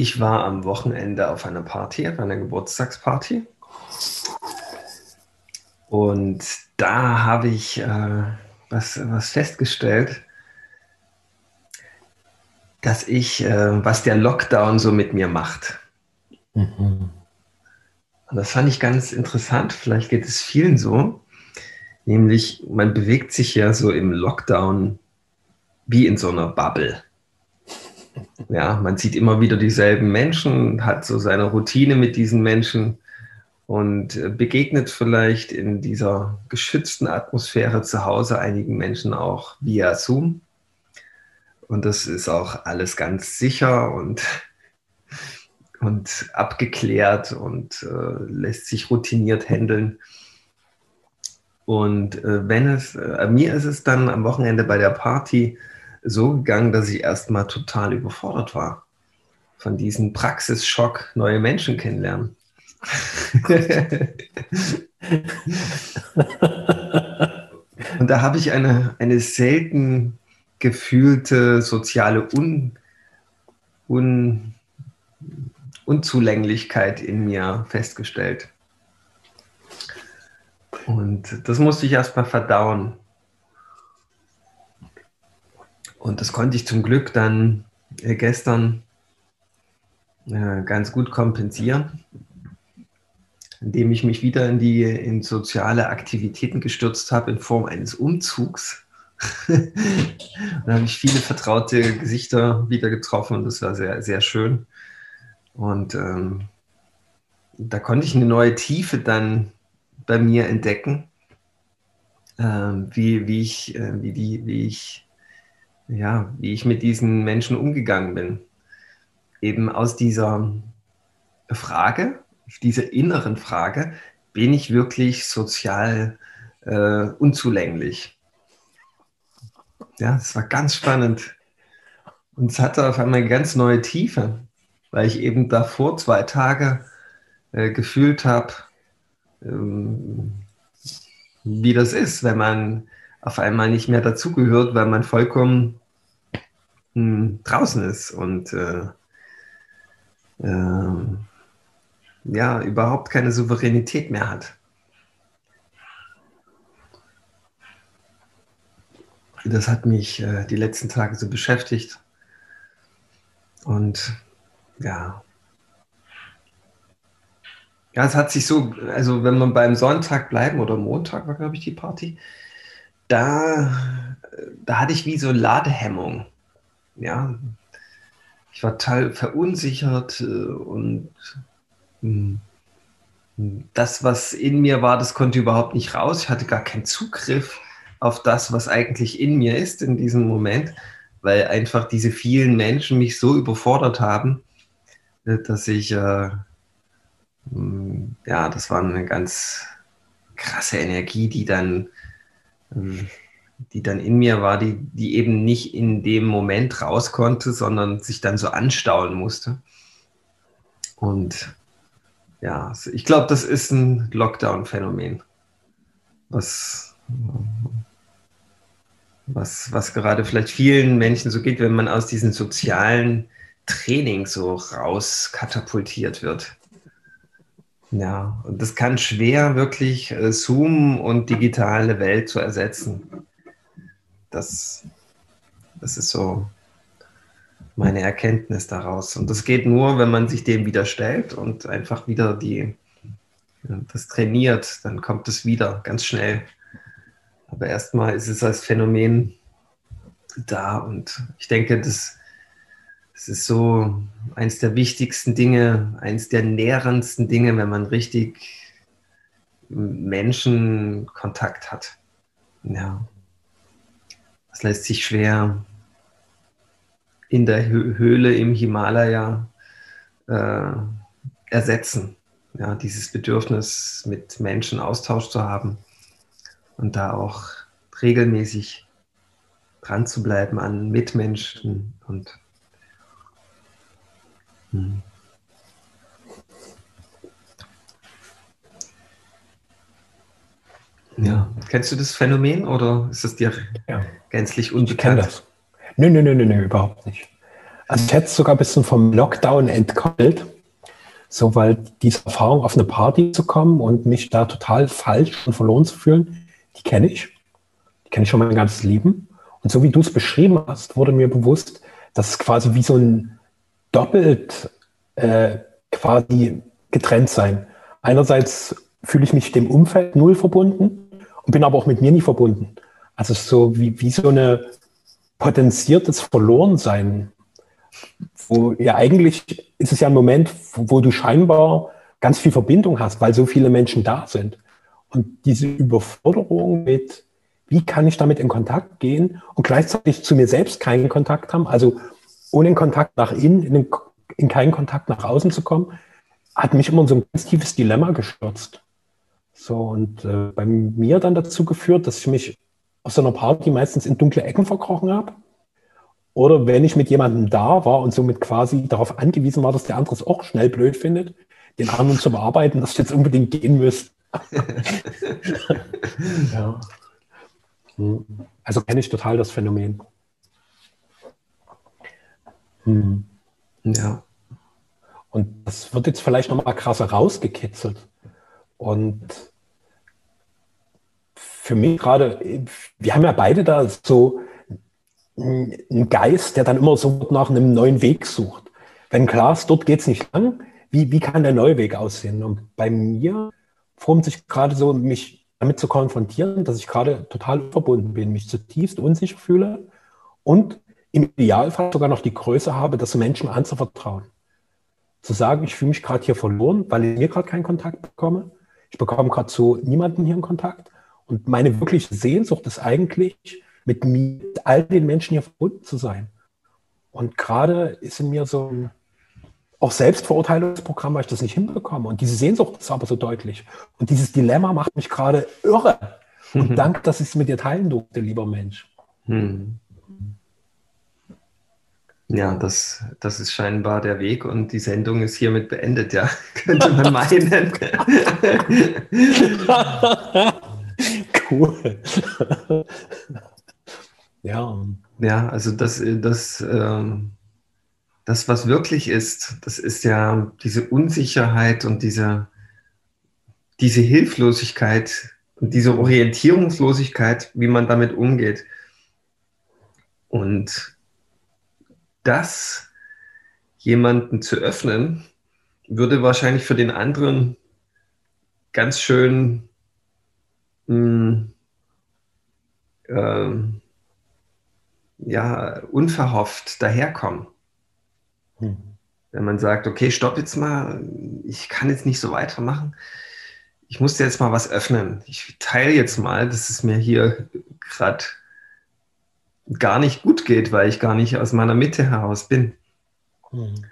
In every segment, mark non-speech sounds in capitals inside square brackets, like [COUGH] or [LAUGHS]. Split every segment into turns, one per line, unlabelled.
Ich war am Wochenende auf einer Party, auf einer Geburtstagsparty. Und da habe ich äh, was, was festgestellt, dass ich, äh, was der Lockdown so mit mir macht. Mhm. Und das fand ich ganz interessant. Vielleicht geht es vielen so. Nämlich, man bewegt sich ja so im Lockdown wie in so einer Bubble. Ja, man sieht immer wieder dieselben Menschen, hat so seine Routine mit diesen Menschen und äh, begegnet vielleicht in dieser geschützten Atmosphäre zu Hause einigen Menschen auch via Zoom. Und das ist auch alles ganz sicher und, und abgeklärt und äh, lässt sich routiniert handeln. Und äh, wenn es, äh, mir ist es dann am Wochenende bei der Party so gegangen, dass ich erstmal total überfordert war von diesem Praxisschock, neue Menschen kennenlernen. [LAUGHS] Und da habe ich eine, eine selten gefühlte soziale Un, Un, Unzulänglichkeit in mir festgestellt. Und das musste ich erstmal verdauen. Und das konnte ich zum Glück dann äh, gestern äh, ganz gut kompensieren, indem ich mich wieder in die in soziale Aktivitäten gestürzt habe in Form eines Umzugs. [LAUGHS] da habe ich viele vertraute Gesichter wieder getroffen und das war sehr, sehr schön. Und ähm, da konnte ich eine neue Tiefe dann bei mir entdecken, ähm, wie, wie, ich, äh, wie, die, wie ich ja, wie ich mit diesen Menschen umgegangen bin. Eben aus dieser Frage, dieser inneren Frage, bin ich wirklich sozial äh, unzulänglich? Ja, das war ganz spannend. Und es hatte auf einmal eine ganz neue Tiefe, weil ich eben davor zwei Tage äh, gefühlt habe, ähm, wie das ist, wenn man auf einmal nicht mehr dazugehört, weil man vollkommen hm, draußen ist und äh, äh, ja, überhaupt keine Souveränität mehr hat. Das hat mich äh, die letzten Tage so beschäftigt. Und ja. Ja, es hat sich so, also wenn man beim Sonntag bleiben oder Montag war, glaube ich, die Party, da, da hatte ich wie so Ladehemmung ja, ich war total verunsichert äh, und hm, das, was in mir war, das konnte überhaupt nicht raus. Ich hatte gar keinen Zugriff auf das, was eigentlich in mir ist in diesem Moment, weil einfach diese vielen Menschen mich so überfordert haben, äh, dass ich, äh, hm, ja, das war eine ganz krasse Energie, die dann äh, die dann in mir war, die, die eben nicht in dem Moment raus konnte, sondern sich dann so anstauen musste. Und ja, ich glaube, das ist ein Lockdown-Phänomen, was, was, was gerade vielleicht vielen Menschen so geht, wenn man aus diesem sozialen Training so raus katapultiert wird. Ja, und das kann schwer wirklich äh, Zoom und digitale Welt zu ersetzen das, das ist so meine Erkenntnis daraus. Und das geht nur, wenn man sich dem wieder stellt und einfach wieder die, das trainiert, dann kommt es wieder ganz schnell. Aber erstmal ist es als Phänomen da und ich denke, das, das ist so eins der wichtigsten Dinge, eins der nährendsten Dinge, wenn man richtig Menschenkontakt hat. Ja. Das lässt sich schwer in der Höhle im Himalaya äh, ersetzen. Ja, dieses Bedürfnis, mit Menschen Austausch zu haben und da auch regelmäßig dran zu bleiben an Mitmenschen und hm. Ja, kennst du das Phänomen oder ist es dir ja. gänzlich unbekannt? Ich kenne das.
Nö, nö, nö, nö, nö, überhaupt nicht. Also ich hätte es sogar ein bisschen vom Lockdown entkoppelt. So, weil diese Erfahrung, auf eine Party zu kommen und mich da total falsch und verloren zu fühlen, die kenne ich. Die kenne ich schon mein ganzes Leben. Und so wie du es beschrieben hast, wurde mir bewusst, dass es quasi wie so ein doppelt äh, quasi getrennt sein. Einerseits fühle ich mich dem Umfeld null verbunden und bin aber auch mit mir nie verbunden. Also so wie, wie so eine potenziertes Verlorensein, wo ja eigentlich ist es ja ein Moment, wo du scheinbar ganz viel Verbindung hast, weil so viele Menschen da sind. Und diese Überforderung mit, wie kann ich damit in Kontakt gehen und gleichzeitig zu mir selbst keinen Kontakt haben, also ohne Kontakt nach innen, in, in keinen Kontakt nach außen zu kommen, hat mich immer in so ein ganz tiefes Dilemma gestürzt. So, und äh, bei mir dann dazu geführt, dass ich mich auf so einer Party meistens in dunkle Ecken verkrochen habe. Oder wenn ich mit jemandem da war und somit quasi darauf angewiesen war, dass der andere es auch schnell blöd findet, den anderen zu bearbeiten, dass ich jetzt unbedingt gehen müsste. [LAUGHS] ja. Hm. Also kenne ich total das Phänomen. Hm. Ja. Und das wird jetzt vielleicht nochmal krasser rausgekitzelt. Und für mich gerade, wir haben ja beide da so einen Geist, der dann immer so nach einem neuen Weg sucht. Wenn klar ist, dort geht es nicht lang, wie, wie kann der neue Weg aussehen? Und bei mir formt sich gerade so, mich damit zu konfrontieren, dass ich gerade total verbunden bin, mich zutiefst unsicher fühle und im Idealfall sogar noch die Größe habe, das Menschen anzuvertrauen. Zu sagen, ich fühle mich gerade hier verloren, weil ich mir gerade keinen Kontakt bekomme. Ich bekomme gerade zu niemandem hier einen Kontakt. Und meine wirkliche Sehnsucht ist eigentlich, mit mir, mit all den Menschen hier verbunden zu sein. Und gerade ist in mir so ein auch Selbstverurteilungsprogramm, weil ich das nicht hinbekomme. Und diese Sehnsucht ist aber so deutlich. Und dieses Dilemma macht mich gerade irre. Und danke, dass ich es mit dir teilen durfte, lieber Mensch. Hm.
Ja, das, das ist scheinbar der Weg und die Sendung ist hiermit beendet, ja, [LAUGHS] könnte man [LAUGHS] meinen. [LAUGHS] cool. ja. Ja, also das, das, ähm, das, was wirklich ist, das ist ja diese Unsicherheit und diese, diese Hilflosigkeit und diese Orientierungslosigkeit, wie man damit umgeht. Und das jemanden zu öffnen, würde wahrscheinlich für den anderen ganz schön mh, hm, äh, ja, unverhofft daherkommen. Hm. Wenn man sagt, okay, stopp jetzt mal, ich kann jetzt nicht so weitermachen. Ich muss jetzt mal was öffnen. Ich teile jetzt mal, dass es mir hier gerade gar nicht gut geht, weil ich gar nicht aus meiner Mitte heraus bin. Hm.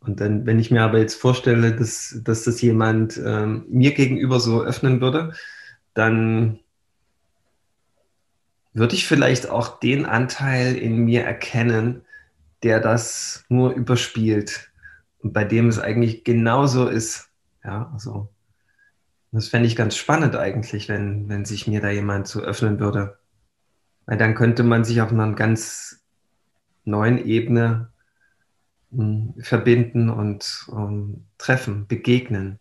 Und dann, wenn ich mir aber jetzt vorstelle, dass, dass das jemand ähm, mir gegenüber so öffnen würde, dann würde ich vielleicht auch den Anteil in mir erkennen, der das nur überspielt und bei dem es eigentlich genauso ist. Ja, also das fände ich ganz spannend eigentlich, wenn, wenn sich mir da jemand so öffnen würde. Weil dann könnte man sich auf einer ganz neuen Ebene mh, hm, verbinden und um, treffen, begegnen.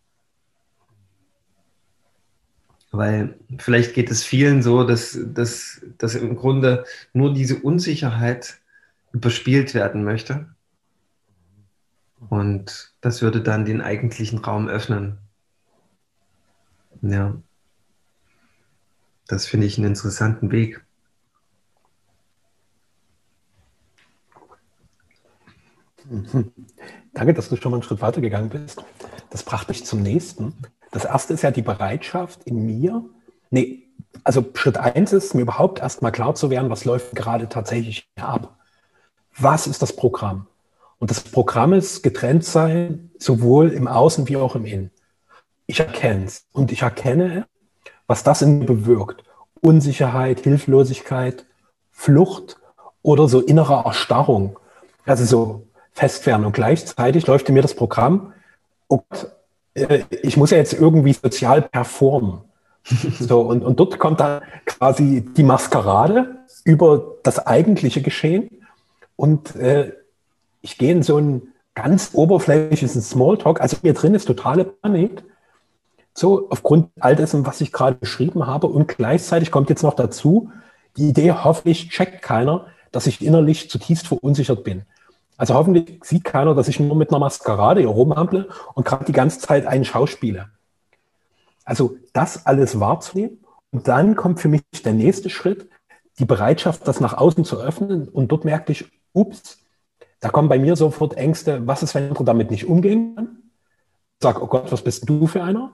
Weil vielleicht geht es vielen so, dass, dass, dass im Grunde nur diese Unsicherheit überspielt werden möchte. Und das würde dann den eigentlichen Raum öffnen. Ja. Das finde ich einen interessanten Weg. [LAUGHS]
Danke, dass du schon mal einen Schritt weiter gegangen bist. Das brachte mich zum nächsten. Das erste ist ja die Bereitschaft in mir. Nee, also Schritt eins ist, mir überhaupt erstmal klar zu werden, was läuft gerade tatsächlich ab. Was ist das Programm? Und das Programm ist getrennt sein, sowohl im Außen wie auch im Innen. Ich erkenne es und ich erkenne, was das in mir bewirkt. Unsicherheit, Hilflosigkeit, Flucht oder so innere Erstarrung. Also so fest werden. Und gleichzeitig läuft in mir das Programm, oh ich muss ja jetzt irgendwie sozial performen. [LAUGHS] So, und, und dort kommt dann quasi die Maskerade über das eigentliche Geschehen. Und äh, ich gehe in so einen ganz oberflächlichen Smalltalk, also mir drin ist totale Panik, so aufgrund all dessen, was ich gerade beschrieben habe und gleichzeitig kommt jetzt noch dazu, die Idee, hoffentlich checkt keiner, dass ich innerlich zutiefst verunsichert bin. Also hoffentlich sieht keiner, dass ich nur mit einer Maskerade hier rumhample und gerade die ganze Zeit einen Schauspiele. Also das alles wahrzunehmen und dann kommt für mich der nächste Schritt, die Bereitschaft, das nach außen zu öffnen. Und dort merkte ich, ups, da kommen bei mir sofort Ängste, was ist, wenn andere damit nicht umgehen kann? Sag, oh Gott, was bist du für einer?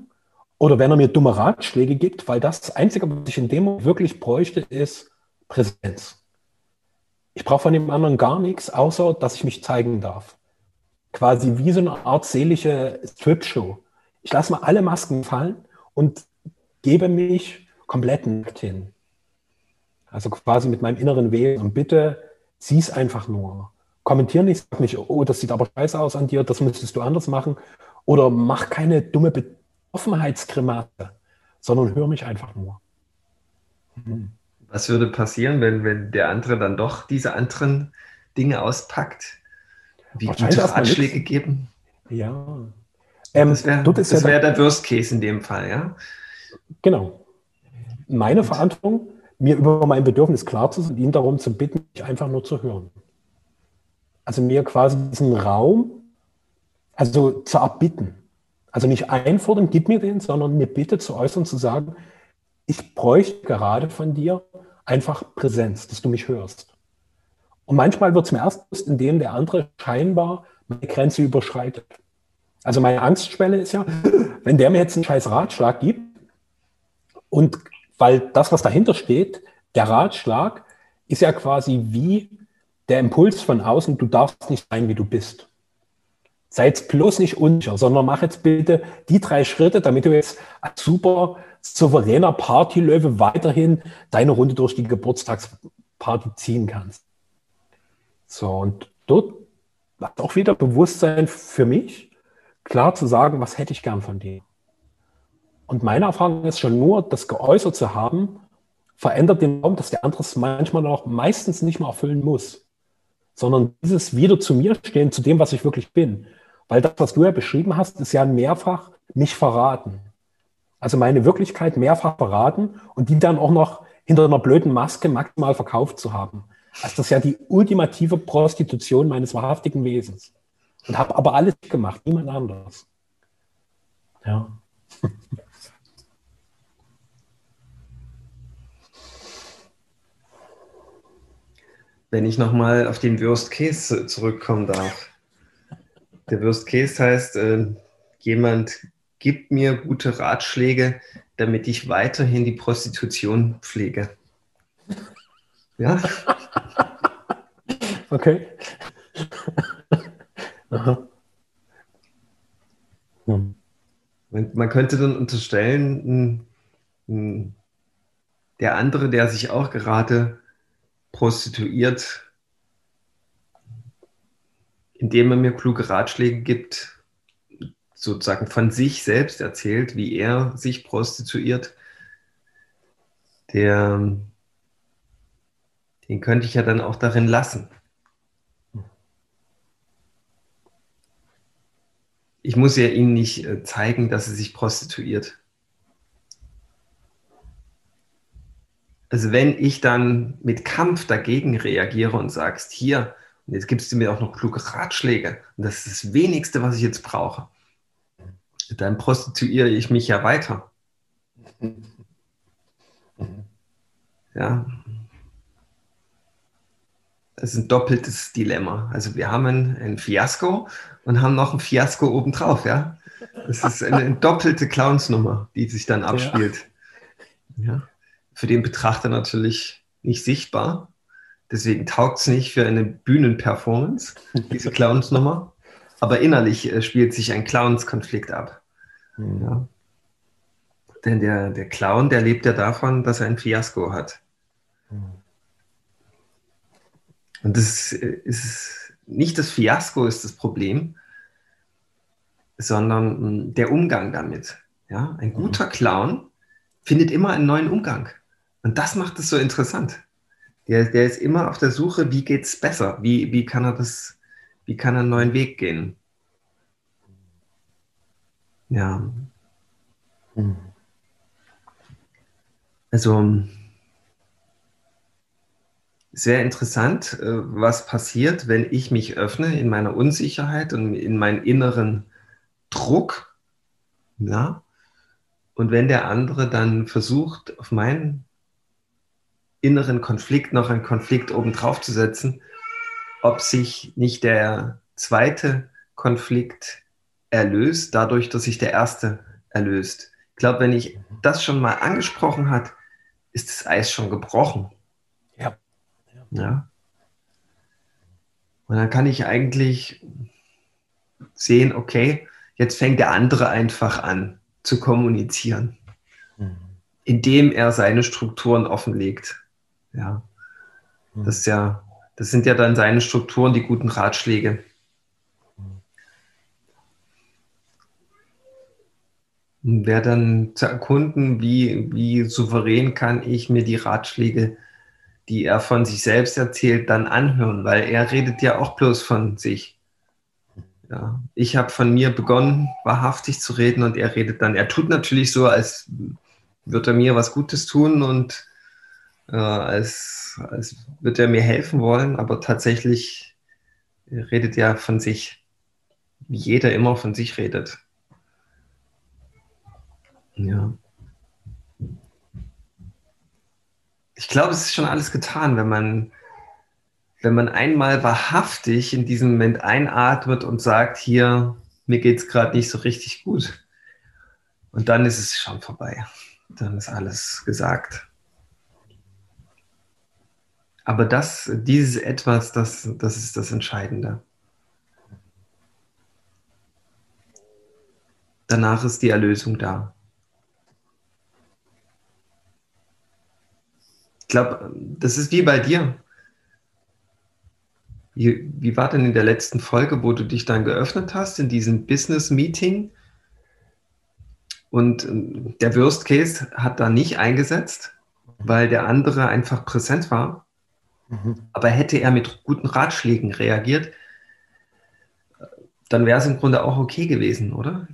Oder wenn er mir dumme Ratschläge gibt, weil das, Einzige, was ich in dem Moment wirklich bräuchte, ist Präsenz. Ich brauche von dem anderen gar nichts, außer dass ich mich zeigen darf. Quasi wie so eine Art seelische Strip-Show. Ich lasse mal alle Masken fallen und gebe mich komplett nackt hin. Also quasi mit meinem inneren Wesen. Und bitte sieh es einfach nur. Kommentier nicht, sag nicht, oh, das sieht aber scheiße aus an dir, das müsstest du anders machen. Oder mach keine dumme Betroffenheitsgrimate, sondern hör mich einfach nur.
Hm. Was würde passieren, wenn, wenn der andere dann doch diese anderen Dinge auspackt? Wie gute Ratschläge geben?
Ja.
Ähm, das wäre wär der Worst Case in dem Fall, ja?
Genau. Meine Und. Verantwortung, mir über mein Bedürfnis klar zu sein, ihn darum zu bitten, mich einfach nur zu hören. Also mir quasi diesen Raum, also zu erbitten. Also nicht einfordern, gib mir den, sondern mir bitte zu äußern, zu sagen, ich bräuchte gerade von dir einfach Präsenz, dass du mich hörst. Und manchmal wird es mir erst bewusst, indem der andere scheinbar meine Grenze überschreitet. Also meine Angstschwelle ist ja, wenn der mir jetzt einen scheiß Ratschlag gibt und weil das, was dahinter steht, der Ratschlag ist ja quasi wie der Impuls von außen, du darfst nicht sein, wie du bist. Sei jetzt bloß nicht unsicher, sondern mach jetzt bitte die drei Schritte, damit du jetzt als super souveräner Partylöwe weiterhin deine Runde durch die Geburtstagsparty ziehen kannst. So, und dort hat auch wieder Bewusstsein für mich, klar zu sagen, was hätte ich gern von dir. Und meine Erfahrung ist schon nur, das geäußert zu haben, verändert den Raum, dass der andere es manchmal auch meistens nicht mehr erfüllen muss, sondern dieses wieder zu mir stehen, zu dem, was ich wirklich bin. Weil das, was du ja beschrieben hast, ist ja mehrfach mich verraten. Also meine Wirklichkeit mehrfach verraten und die dann auch noch hinter einer blöden Maske maximal verkauft zu haben. Also das ist ja die ultimative Prostitution meines wahrhaftigen Wesens. Und habe aber alles gemacht, niemand anders. Ja.
Wenn ich nochmal auf den Worst Case zurückkommen darf. Der Worst Case heißt, äh, jemand gibt mir gute Ratschläge, damit ich weiterhin die Prostitution pflege. Ja? [LAUGHS]
Okay. Aha.
Hm. Man, könnte dann unterstellen, der andere, der sich auch gerade prostituiert, indem er mir kluge Ratschläge gibt, sozusagen von sich selbst erzählt, wie er sich prostituiert, der, den könnte ich ja dann auch darin lassen. Ich muss ja ihm nicht äh, zeigen, dass er sich prostituiert. Also wenn ich dann mit Kampf dagegen reagiere und sagst, hier, und jetzt gibst du mir auch noch kluge Ratschläge, und das ist das Wenigste, was ich jetzt brauche, dann prostituiere ich mich ja weiter. Ja. Das ist ein doppeltes Dilemma. Also wir haben ein, ein Fiasko und haben noch ein Fiasko obendrauf, ja. Das ist eine, eine doppelte Clownsnummer, die sich dann abspielt. Ja. ja. Für den Betrachter natürlich nicht sichtbar. Deswegen taugt es nicht für eine Bühnenperformance, diese Clownsnummer aber innerlich äh, spielt sich ein Clowns-Konflikt ab. Mhm. Ja. Denn der, der Clown, der lebt ja davon, dass er ein Fiasko hat. Mhm. Und das ist nicht das Fiasko ist das Problem, sondern hm, der Umgang damit. Ja, ein guter Clown findet immer einen neuen Umgang. Und das macht es so interessant. Der, der ist immer auf der Suche, wie geht es besser? Wie, wie kann er das Wie kann er einen neuen Weg gehen? Ja. Also sehr interessant, äh, was passiert, wenn ich mich öffne in meiner Unsicherheit und in meinen inneren Druck. Ja? Und wenn der andere dann versucht, auf meinen inneren Konflikt noch einen Konflikt obendrauf zu setzen, ob sich nicht der zweite Konflikt erlöst, dadurch, dass sich der erste erlöst. Ich glaube, wenn ich das schon mal angesprochen hat, ist das Eis schon gebrochen.
Ja.
ja. Und dann kann ich eigentlich sehen, okay, jetzt fängt der andere einfach an zu kommunizieren, mhm. indem er seine Strukturen offenlegt. Ja. Mhm. Das ist ja, das sind ja dann seine Strukturen, die guten Ratschläge. wäre dann zu erkunden, wie, wie souverän kann ich mir die Ratschläge, die er von sich selbst erzählt, dann anhören, weil er redet ja auch bloß von sich. Ja, ich habe von mir begonnen, wahrhaftig zu reden und er redet dann. Er tut natürlich so, als würde er mir was Gutes tun und äh, als, als würde er mir helfen wollen, aber tatsächlich redet er von sich, wie jeder immer von sich redet. Ja. Ich glaube, es ist schon alles getan, wenn man, wenn man einmal wahrhaftig in diesem Moment einatmet und sagt, hier, mir geht es gerade nicht so richtig gut. Und dann ist es schon vorbei. Dann ist alles gesagt. Aber das, dieses Etwas, das, das ist das Entscheidende. Danach ist die Erlösung da. Ich glaube, das ist wie bei dir. Wie, wie war denn in der letzten Folge, wo du dich dann geöffnet hast, in diesem Business-Meeting? Und ähm, der Worst Case hat da nicht eingesetzt, weil der andere einfach präsent war. Mhm. Aber hätte er mit guten Ratschlägen reagiert, dann wäre es im Grunde auch okay gewesen, oder?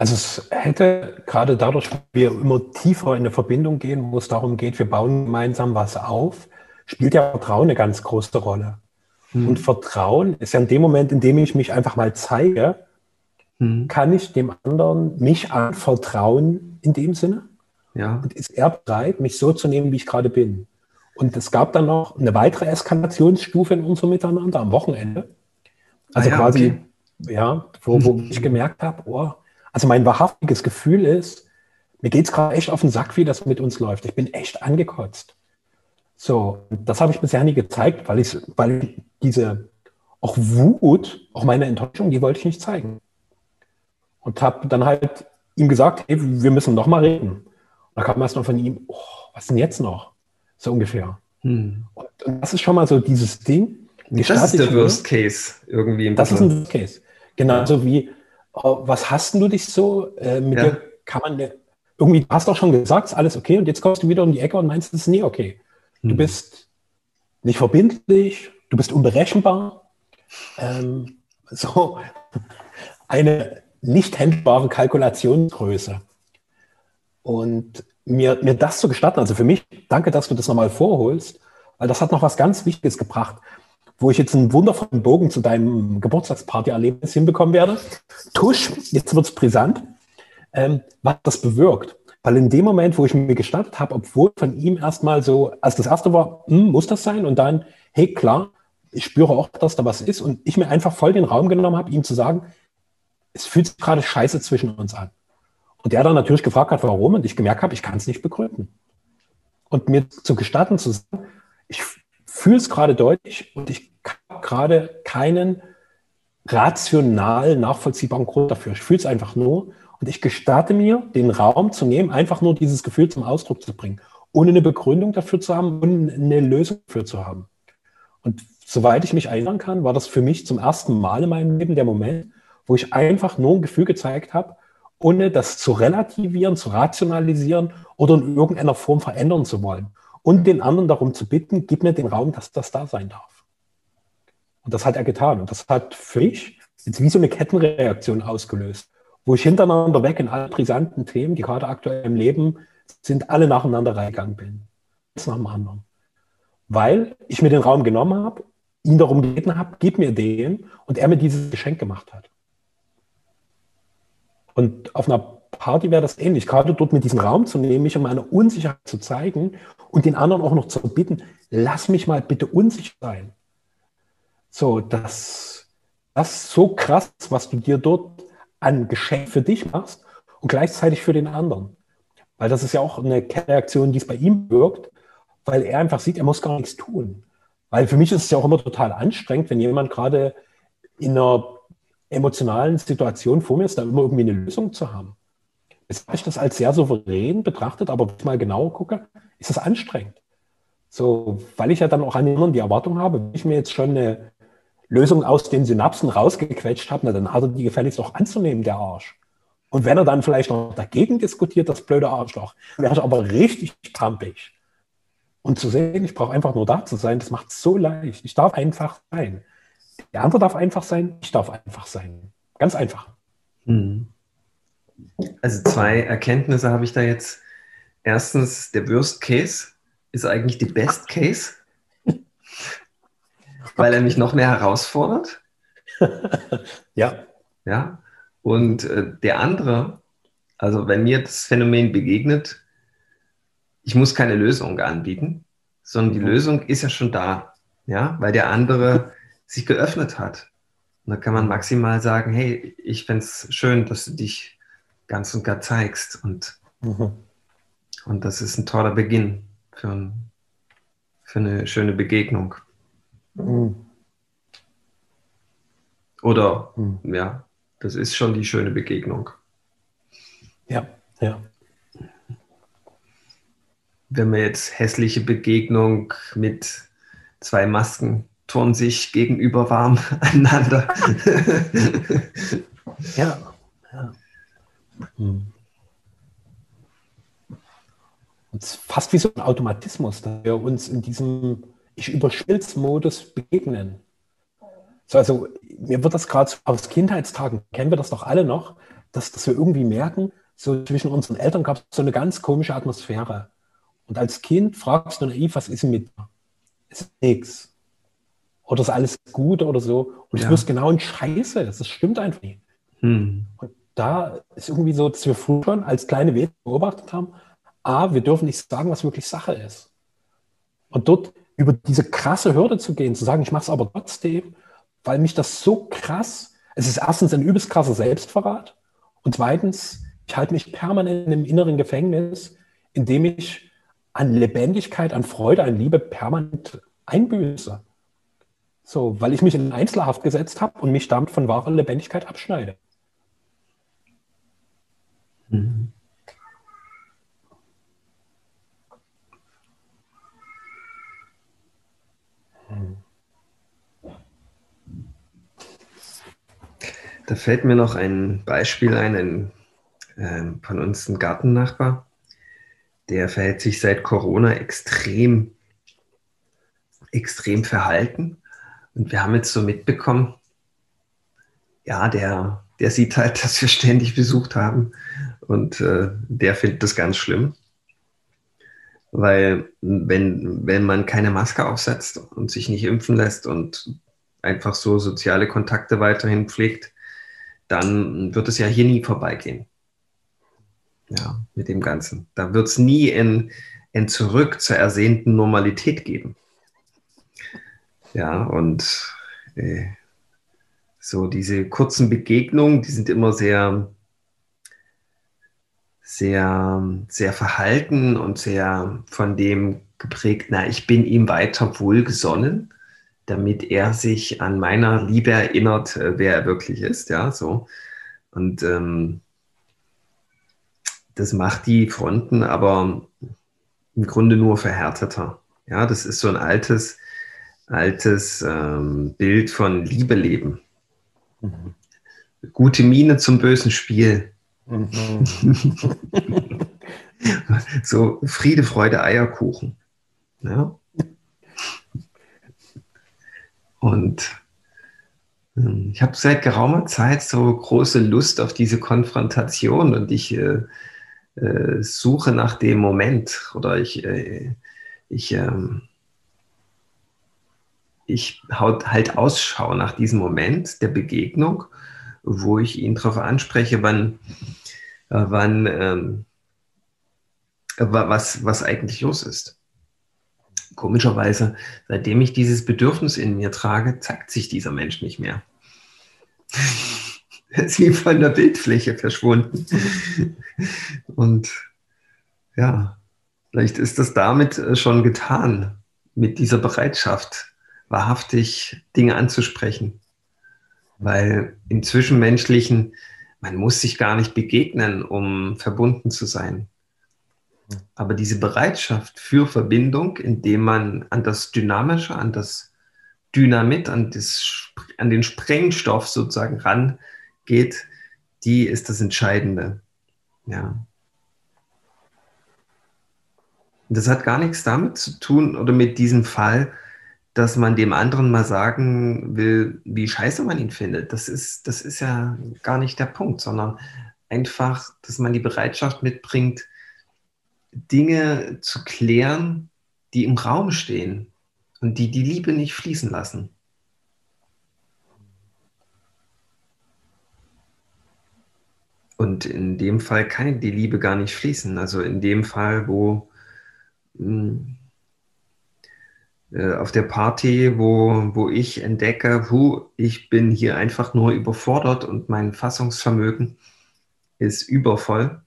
Also es hätte gerade dadurch, dass wir immer tiefer in eine Verbindung gehen, wo es darum geht, wir bauen gemeinsam was auf, spielt ja Vertrauen eine ganz große Rolle. Mhm. Und Vertrauen ist ja in dem Moment, in dem ich mich einfach mal zeige, mhm. kann ich dem anderen mich anvertrauen in dem Sinne?
Ja.
Und ist er bereit, mich so zu nehmen, wie ich gerade bin? Und es gab dann noch eine weitere Eskalationsstufe in unserem Miteinander am Wochenende. Also ah, ja, quasi, okay. ja, wo, wo ich gemerkt habe, oh, also mein wahrhaftiges Gefühl ist, mir geht es gerade echt auf den Sack, wie das mit uns läuft. Ich bin echt angekotzt. So, das habe ich bisher nie gezeigt, weil ich, weil diese auch Wut, auch meine Enttäuschung, die wollte ich nicht zeigen. Und habe dann halt ihm gesagt, hey, wir müssen noch mal reden. Da kam erst noch von ihm, oh, was denn jetzt noch? So ungefähr. Hm. Und, und, das ist schon mal so dieses Ding.
Das ist der Worst Case irgendwie.
Im das ist ein Worst Case. Genauso wie Oh, was hast du dich so? Äh, mit ja. dir kann man irgendwie, du hast doch schon gesagt, ist alles okay und jetzt kommst du wieder um die Ecke und meinst, es ist nie okay. Du hm. bist nicht verbindlich, du bist unberechenbar. Ähm, so [LAUGHS] eine nicht händbare Kalkulationsgröße. Und mir, mir das zu gestatten, also für mich, danke, dass du das nochmal vorholst, weil das hat noch was ganz Wichtiges gebracht wo ich jetzt einen wundervollen Bogen zu deinem Geburtstagsparty-Erlebnis hinbekommen werde. Tusch, jetzt wird es brisant, ähm, was das bewirkt. Weil in dem Moment, wo ich mir gestattet habe, obwohl von ihm erstmal so, als das erste war, hm, muss das sein? Und dann, hey, klar, ich spüre auch, dass da was ist. Und ich mir einfach voll den Raum genommen habe, ihm zu sagen, es fühlt sich gerade scheiße zwischen uns an. Und der dann natürlich gefragt hat, warum. Und ich gemerkt habe, ich kann es nicht begründen. Und mir zu gestatten, zu sagen, ich fühle es gerade deutlich und ich habe gerade keinen rational nachvollziehbaren Grund dafür. Ich fühle es einfach nur und ich gestatte mir, den Raum zu nehmen, einfach nur dieses Gefühl zum Ausdruck zu bringen, ohne eine Begründung dafür zu haben und eine Lösung dafür zu haben. Und soweit ich mich erinnern kann, war das für mich zum ersten Mal in meinem Leben der Moment, wo ich einfach nur ein Gefühl gezeigt habe, ohne das zu relativieren, zu rationalisieren oder in irgendeiner Form verändern zu wollen und den anderen darum zu bitten, gib mir den Raum, dass das da sein darf. Und das hat er getan. Und das hat für mich jetzt wie so eine Kettenreaktion ausgelöst, wo ich hintereinander weg in alle brisanten Themen, die gerade aktuell im Leben sind, alle nacheinander reingegangen bin. Eins nach dem anderen. Weil ich mir den Raum genommen habe, ihn darum gebeten habe, gib mir den und er mir dieses Geschenk gemacht hat. Und auf einer Party wäre das ähnlich, gerade dort mit diesem Raum zu nehmen, mich um meine Unsicherheit zu zeigen und den anderen auch noch zu bitten, lass mich mal bitte unsicher sein. So, das, das ist so krass, was du dir dort an Geschenk für dich machst und gleichzeitig für den anderen. Weil das ist ja auch eine Reaktion, die es bei ihm wirkt, weil er einfach sieht, er muss gar nichts tun. Weil für mich ist es ja auch immer total anstrengend, wenn jemand gerade in einer emotionalen Situation vor mir ist, da immer irgendwie eine Lösung zu haben. Jetzt habe ich das als sehr souverän betrachtet, aber wenn ich mal genauer gucke, ist das anstrengend. So, weil ich ja dann auch an den anderen die Erwartung habe, wenn ich mir jetzt schon eine Lösung aus den Synapsen rausgequetscht habe, na, dann hat er die gefälligst auch anzunehmen, der Arsch. Und wenn er dann vielleicht noch dagegen diskutiert, das blöde Arschloch, wäre ich aber richtig pampig. Und zu sehen, ich brauche einfach nur da zu sein, das macht es so leicht. Ich darf einfach sein. Der andere darf einfach sein, ich darf einfach sein. Ganz einfach. Mhm.
Also zwei Erkenntnisse habe ich da jetzt. Erstens, der Worst Case ist eigentlich die Best Case, [LAUGHS] weil er mich noch mehr herausfordert. [LAUGHS]
ja.
Ja. Und äh, der andere, also wenn mir das Phänomen begegnet, ich muss keine Lösung anbieten, sondern die mhm. Lösung ist ja schon da, ja, weil der andere sich geöffnet hat. Und da kann man maximal sagen, hey, ich fände es schön, dass du dich ganz und gar zeigst. Und, mhm. und das ist ein toller Beginn für, ein, für eine schöne Begegnung. Mhm. Oder, mhm. ja, das ist schon die schöne Begegnung.
Ja, ja.
Wenn wir jetzt hässliche Begegnung mit zwei Masken turnen sich gegenüber warm [LAUGHS] aneinander.
ja, ja. Hm. Und es ist fast wie so ein Automatismus, dass wir uns in diesem Ich überschmilz-Modus begegnen. So, also mir wird das gerade aus Kindheitstagen, kennen wir das doch alle noch, dass, dass wir irgendwie merken, so zwischen unseren Eltern gab es so eine ganz komische Atmosphäre. Und als Kind fragst du naiv, was ist mit dir? Es ist nichts. Oder ist alles gut oder so. Und ja. du wirst genau in Scheiße. Das stimmt einfach nicht. Hm. Und da ist irgendwie so, dass wir früher schon als kleine Wesen beobachtet haben, A, wir dürfen nicht sagen, was wirklich Sache ist. Und dort über diese krasse Hürde zu gehen, zu sagen, ich mache es aber trotzdem, weil mich das so krass, es ist erstens ein übelst krasser Selbstverrat und zweitens, ich halte mich permanent im inneren Gefängnis, indem ich an Lebendigkeit, an Freude, an Liebe permanent einbüße. So, weil ich mich in Einzelhaft gesetzt habe und mich damit von wahrer Lebendigkeit abschneide. Mhm.
Da fällt mir noch ein Beispiel ein, ein äh, von uns ein Gartennachbar, der verhält sich seit Corona extrem, extrem verhalten. Und wir haben jetzt so mitbekommen, ja, der, der sieht halt, dass wir ständig besucht haben und äh, der findet das ganz schlimm. Weil wenn, wenn man keine Maske aufsetzt und sich nicht impfen lässt und einfach so soziale Kontakte weiterhin pflegt, dann wird es ja hier nie vorbeigehen. Ja, mit dem Ganzen. Da wird es nie ein, ein Zurück zur ersehnten Normalität geben. Ja, und äh, so diese kurzen Begegnungen, die sind immer sehr, sehr, sehr verhalten und sehr von dem geprägt, na, ich bin ihm weiter wohlgesonnen, damit er sich an meiner Liebe erinnert, äh, wer er wirklich ist, ja, so. Und ähm, das macht die Fronten aber im Grunde nur verhärteter. Ja, das ist so ein altes, altes ähm, Bild von Liebe leben. Mhm. Gute Miene zum bösen Spiel. Mhm. [LAUGHS] so Friede, Freude, Eierkuchen. Ja. Und ähm, ich habe seit geraumer Zeit so große Lust auf diese Konfrontation und ich äh, äh, suche nach dem Moment oder ich, äh, ich, ähm, ich halt Ausschau nach diesem Moment der Begegnung, wo ich ihn darauf anspreche, wann, äh, wann ähm, was, was eigentlich los ist. Komischerweise, seitdem ich dieses Bedürfnis in mir trage, zeigt sich dieser Mensch nicht mehr. [LAUGHS] er ist wie von der Bildfläche verschwunden. [LAUGHS] Und ja, vielleicht ist das damit äh, schon getan, mit dieser Bereitschaft, wahrhaftig Dinge anzusprechen. Weil im Zwischenmenschlichen, man muss sich gar nicht begegnen, um verbunden zu sein. Aber diese Bereitschaft für Verbindung, indem man an das Dynamische, an das Dynamit, an, das, an den Sprengstoff sozusagen rangeht, die ist das Entscheidende. Ja. Das hat gar nichts damit zu tun oder mit diesem Fall, dass man dem anderen mal sagen will, wie scheiße man ihn findet. Das ist, das ist ja gar nicht der Punkt, sondern einfach, dass man die Bereitschaft mitbringt, Dinge zu klären, die im Raum stehen und die die Liebe nicht fließen lassen. Und in dem Fall kann die Liebe gar nicht fließen. Also in dem Fall, wo mh, hm, auf der Party, wo, wo ich entdecke, hu, ich bin hier einfach nur überfordert und mein Fassungsvermögen ist übervoll,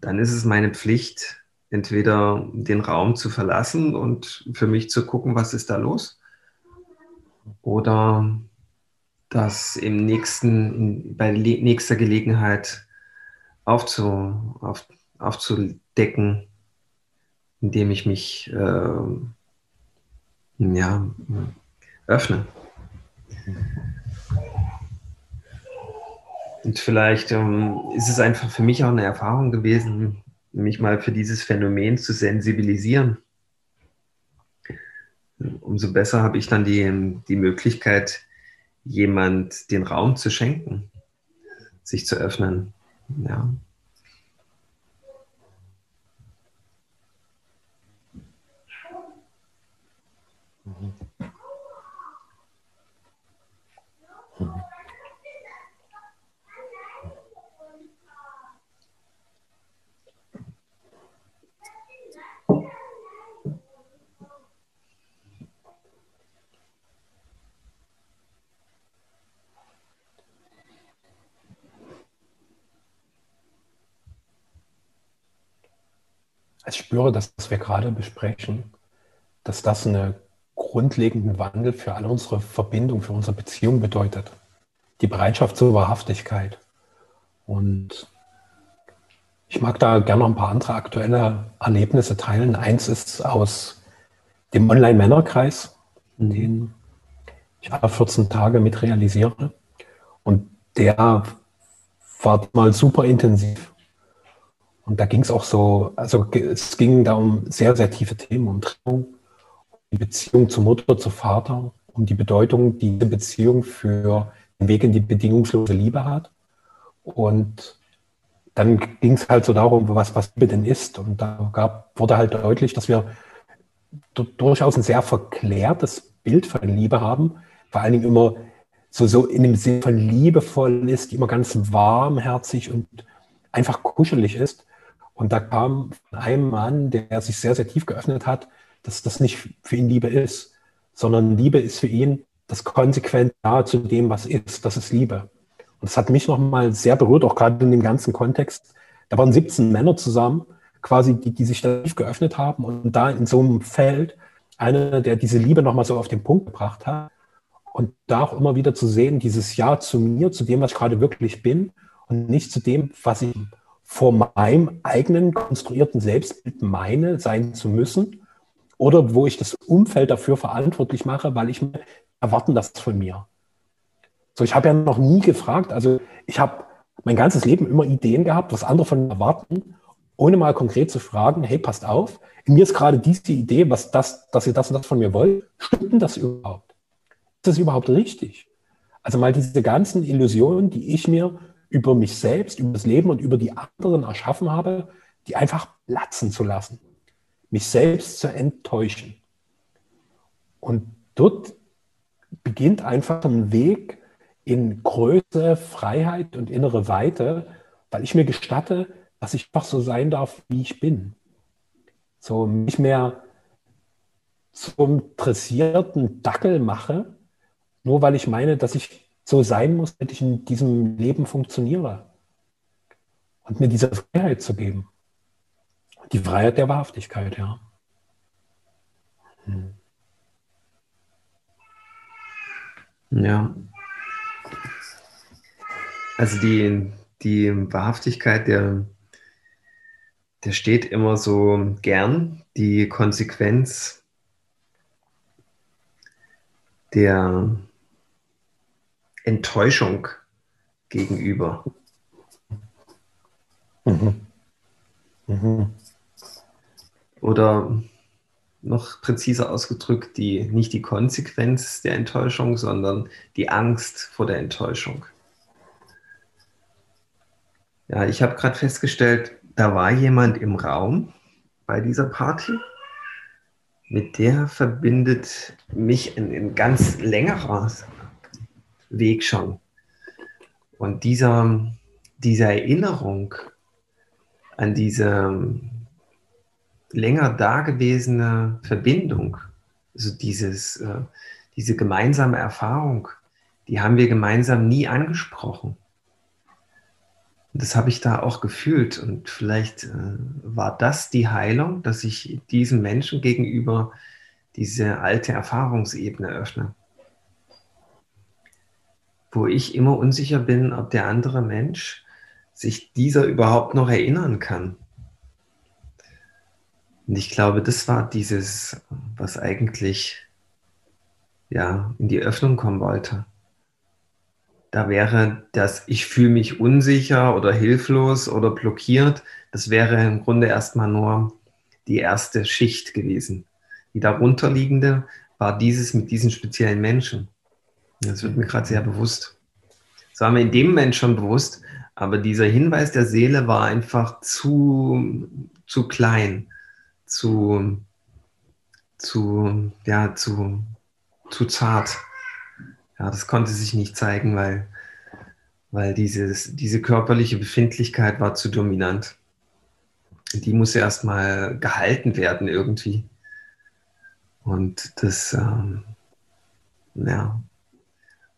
dann ist es meine Pflicht, entweder den Raum zu verlassen und für mich zu gucken, was ist da los, oder das im nächsten, bei nächster Gelegenheit aufzu, auf, aufzudecken, indem ich mich äh, ja, öffne. Und vielleicht ähm, ist es einfach für mich auch eine Erfahrung gewesen, mich mal für dieses Phänomen zu sensibilisieren. Umso besser habe ich dann die, die Möglichkeit, jemand den Raum zu schenken, sich zu öffnen. Ja.
Ich spüre, dass was wir gerade besprechen, dass das einen grundlegenden Wandel für alle unsere Verbindung, für unsere Beziehung bedeutet. Die Bereitschaft zur Wahrhaftigkeit. Und ich mag da gerne noch ein paar andere aktuelle Erlebnisse teilen. Eins ist aus dem Online-Männerkreis, den ich alle 14 Tage mit realisiere. Und der war mal super intensiv. Und da ging es auch so, also es ging da um sehr, sehr tiefe Themen, um Trennung, die Beziehung zur Mutter, zu Vater, um die Bedeutung, die diese Beziehung für den Weg in die bedingungslose Liebe hat. Und dann ging es halt so darum, was, was Liebe denn ist. Und da gab, wurde halt deutlich, dass wir durchaus ein sehr verklärtes Bild von Liebe haben. Vor allen Dingen immer so, so in dem Sinne von liebevoll ist, immer ganz warmherzig und einfach kuschelig ist. Und da kam von einem Mann, der sich sehr, sehr tief geöffnet hat, dass das nicht für ihn Liebe ist, sondern Liebe ist für ihn das konsequent nahe zu dem, was ist. Das ist Liebe. Und das hat mich nochmal sehr berührt, auch gerade in dem ganzen Kontext. Da waren 17 Männer zusammen, quasi, die, die sich da geöffnet haben und da in so einem Feld einer, der diese Liebe nochmal so auf den Punkt gebracht hat. Und da auch immer wieder zu sehen, dieses Ja zu mir, zu dem, was ich gerade wirklich bin und nicht zu dem, was ich vor meinem eigenen konstruierten Selbstbild meine, sein zu müssen oder wo ich das Umfeld dafür verantwortlich mache, weil ich mir erwarten das von mir. So, ich habe ja noch nie gefragt, also ich habe mein ganzes Leben immer Ideen gehabt, was andere von mir erwarten ohne mal konkret zu fragen, hey, passt auf, in mir ist gerade diese Idee, was das, dass ihr das und das von mir wollt, stimmt das überhaupt? Ist das überhaupt richtig? Also mal diese ganzen Illusionen, die ich mir über mich selbst, über das Leben und über die anderen erschaffen habe, die einfach platzen zu lassen. Mich selbst zu enttäuschen. Und dort beginnt einfach ein Weg in Größe, Freiheit und innere Weite, weil ich mir gestatte, dass ich einfach so sein darf, wie ich bin. So nicht mehr zum dressierten Dackel mache, nur weil ich meine, dass ich so sein muss, dass ich in diesem Leben funktioniere. Und mir diese Freiheit zu geben. Die Freiheit der Wahrhaftigkeit, ja. Hm.
Ja. Also die, die Wahrhaftigkeit, der, der steht immer so gern. Die Konsequenz der Enttäuschung gegenüber. Mhm. Mhm. Oder noch präziser ausgedrückt, die, nicht die Konsequenz der Enttäuschung, sondern die Angst vor der Enttäuschung. Ja, ich habe gerade festgestellt, da war jemand im Raum bei dieser Party. Mit der verbindet mich ein, ein ganz längerer Weg schon. Und dieser, diese Erinnerung an diese länger dagewesene Verbindung, also dieses, äh, diese gemeinsame Erfahrung, die haben wir gemeinsam nie angesprochen. Und das habe ich da auch gefühlt. Und vielleicht äh, war das die Heilung, dass ich diesem Menschen gegenüber diese alte Erfahrungsebene öffne. Wo ich immer unsicher bin, ob der andere Mensch sich dieser überhaupt noch erinnern kann. Und ich glaube, das war dieses, was eigentlich ja, in die Öffnung kommen wollte. Da wäre das, ich fühle mich unsicher oder hilflos oder blockiert, das wäre im Grunde erstmal nur die erste Schicht gewesen. Die darunterliegende war dieses mit diesen speziellen Menschen. Das wird mir gerade sehr bewusst. Das war mir in dem Moment schon bewusst, aber dieser Hinweis der Seele war einfach zu, zu klein zu, zu, ja, zu, zu zart. Ja, das konnte sich nicht zeigen, weil, weil dieses, diese körperliche Befindlichkeit war zu dominant. Die muss erstmal gehalten werden irgendwie. Und das, ähm, ja.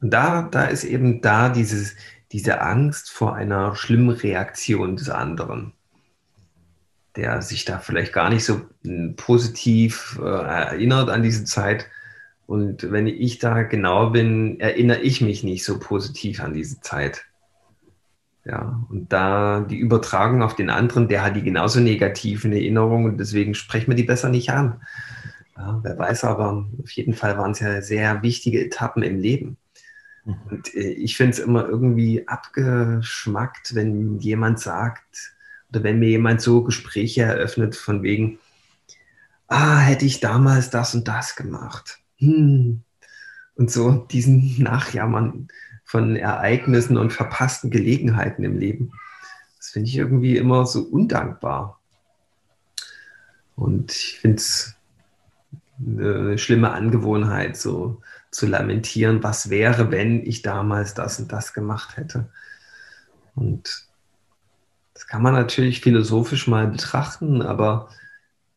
Und da, da ist eben da dieses, diese Angst vor einer schlimmen Reaktion des anderen der sich da vielleicht gar nicht so hm, positiv äh, erinnert an diese Zeit. Und wenn ich da genau bin, erinnere ich mich nicht so positiv an diese Zeit. Ja, und da die Übertragung auf den anderen, der hat die genauso negativen Erinnerungen und deswegen sprechen wir die besser nicht an. Ja, wer weiß aber, auf jeden Fall waren es ja sehr wichtige Etappen im Leben. Mhm. Und äh, ich finde es immer irgendwie abgeschmackt, wenn jemand sagt, oder wenn mir jemand so Gespräche eröffnet von wegen, ah, hätte ich damals das und das gemacht. Hm. Und so diesen Nachjammern von Ereignissen und verpassten Gelegenheiten im Leben. Das finde ich irgendwie immer so undankbar. Und ich finde es eine schlimme Angewohnheit, so zu lamentieren, was wäre, wenn ich damals das und das gemacht hätte. Und das kann man natürlich philosophisch mal betrachten, aber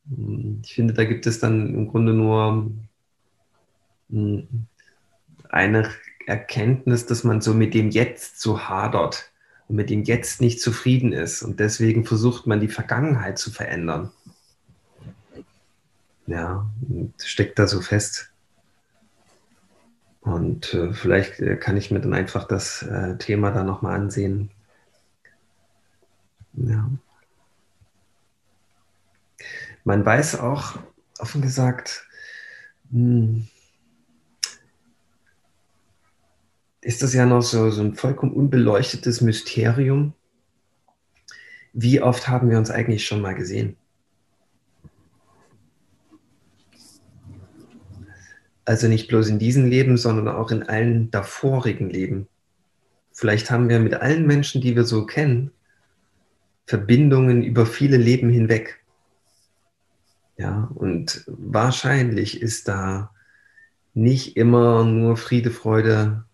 hm, ich finde, da gibt es dann im Grunde nur hm, eine Erkenntnis, dass man so mit dem Jetzt so hadert und mit dem Jetzt nicht zufrieden ist. Und deswegen versucht man die Vergangenheit zu verändern. Ja, steckt da so fest. Und äh, vielleicht äh, kann ich mir dann einfach das äh, Thema da nochmal ansehen. Ja. Man weiß auch, offen gesagt, hm, ist das ja noch so, so ein vollkommen unbeleuchtetes Mysterium, wie oft haben wir uns eigentlich schon mal gesehen? Also nicht bloß in diesem Leben, sondern auch in allen davorigen Leben. Vielleicht haben wir mit allen Menschen, die wir so kennen, Verbindungen über viele Leben hinweg. Ja, und wahrscheinlich ist da nicht immer nur Friede, Freude,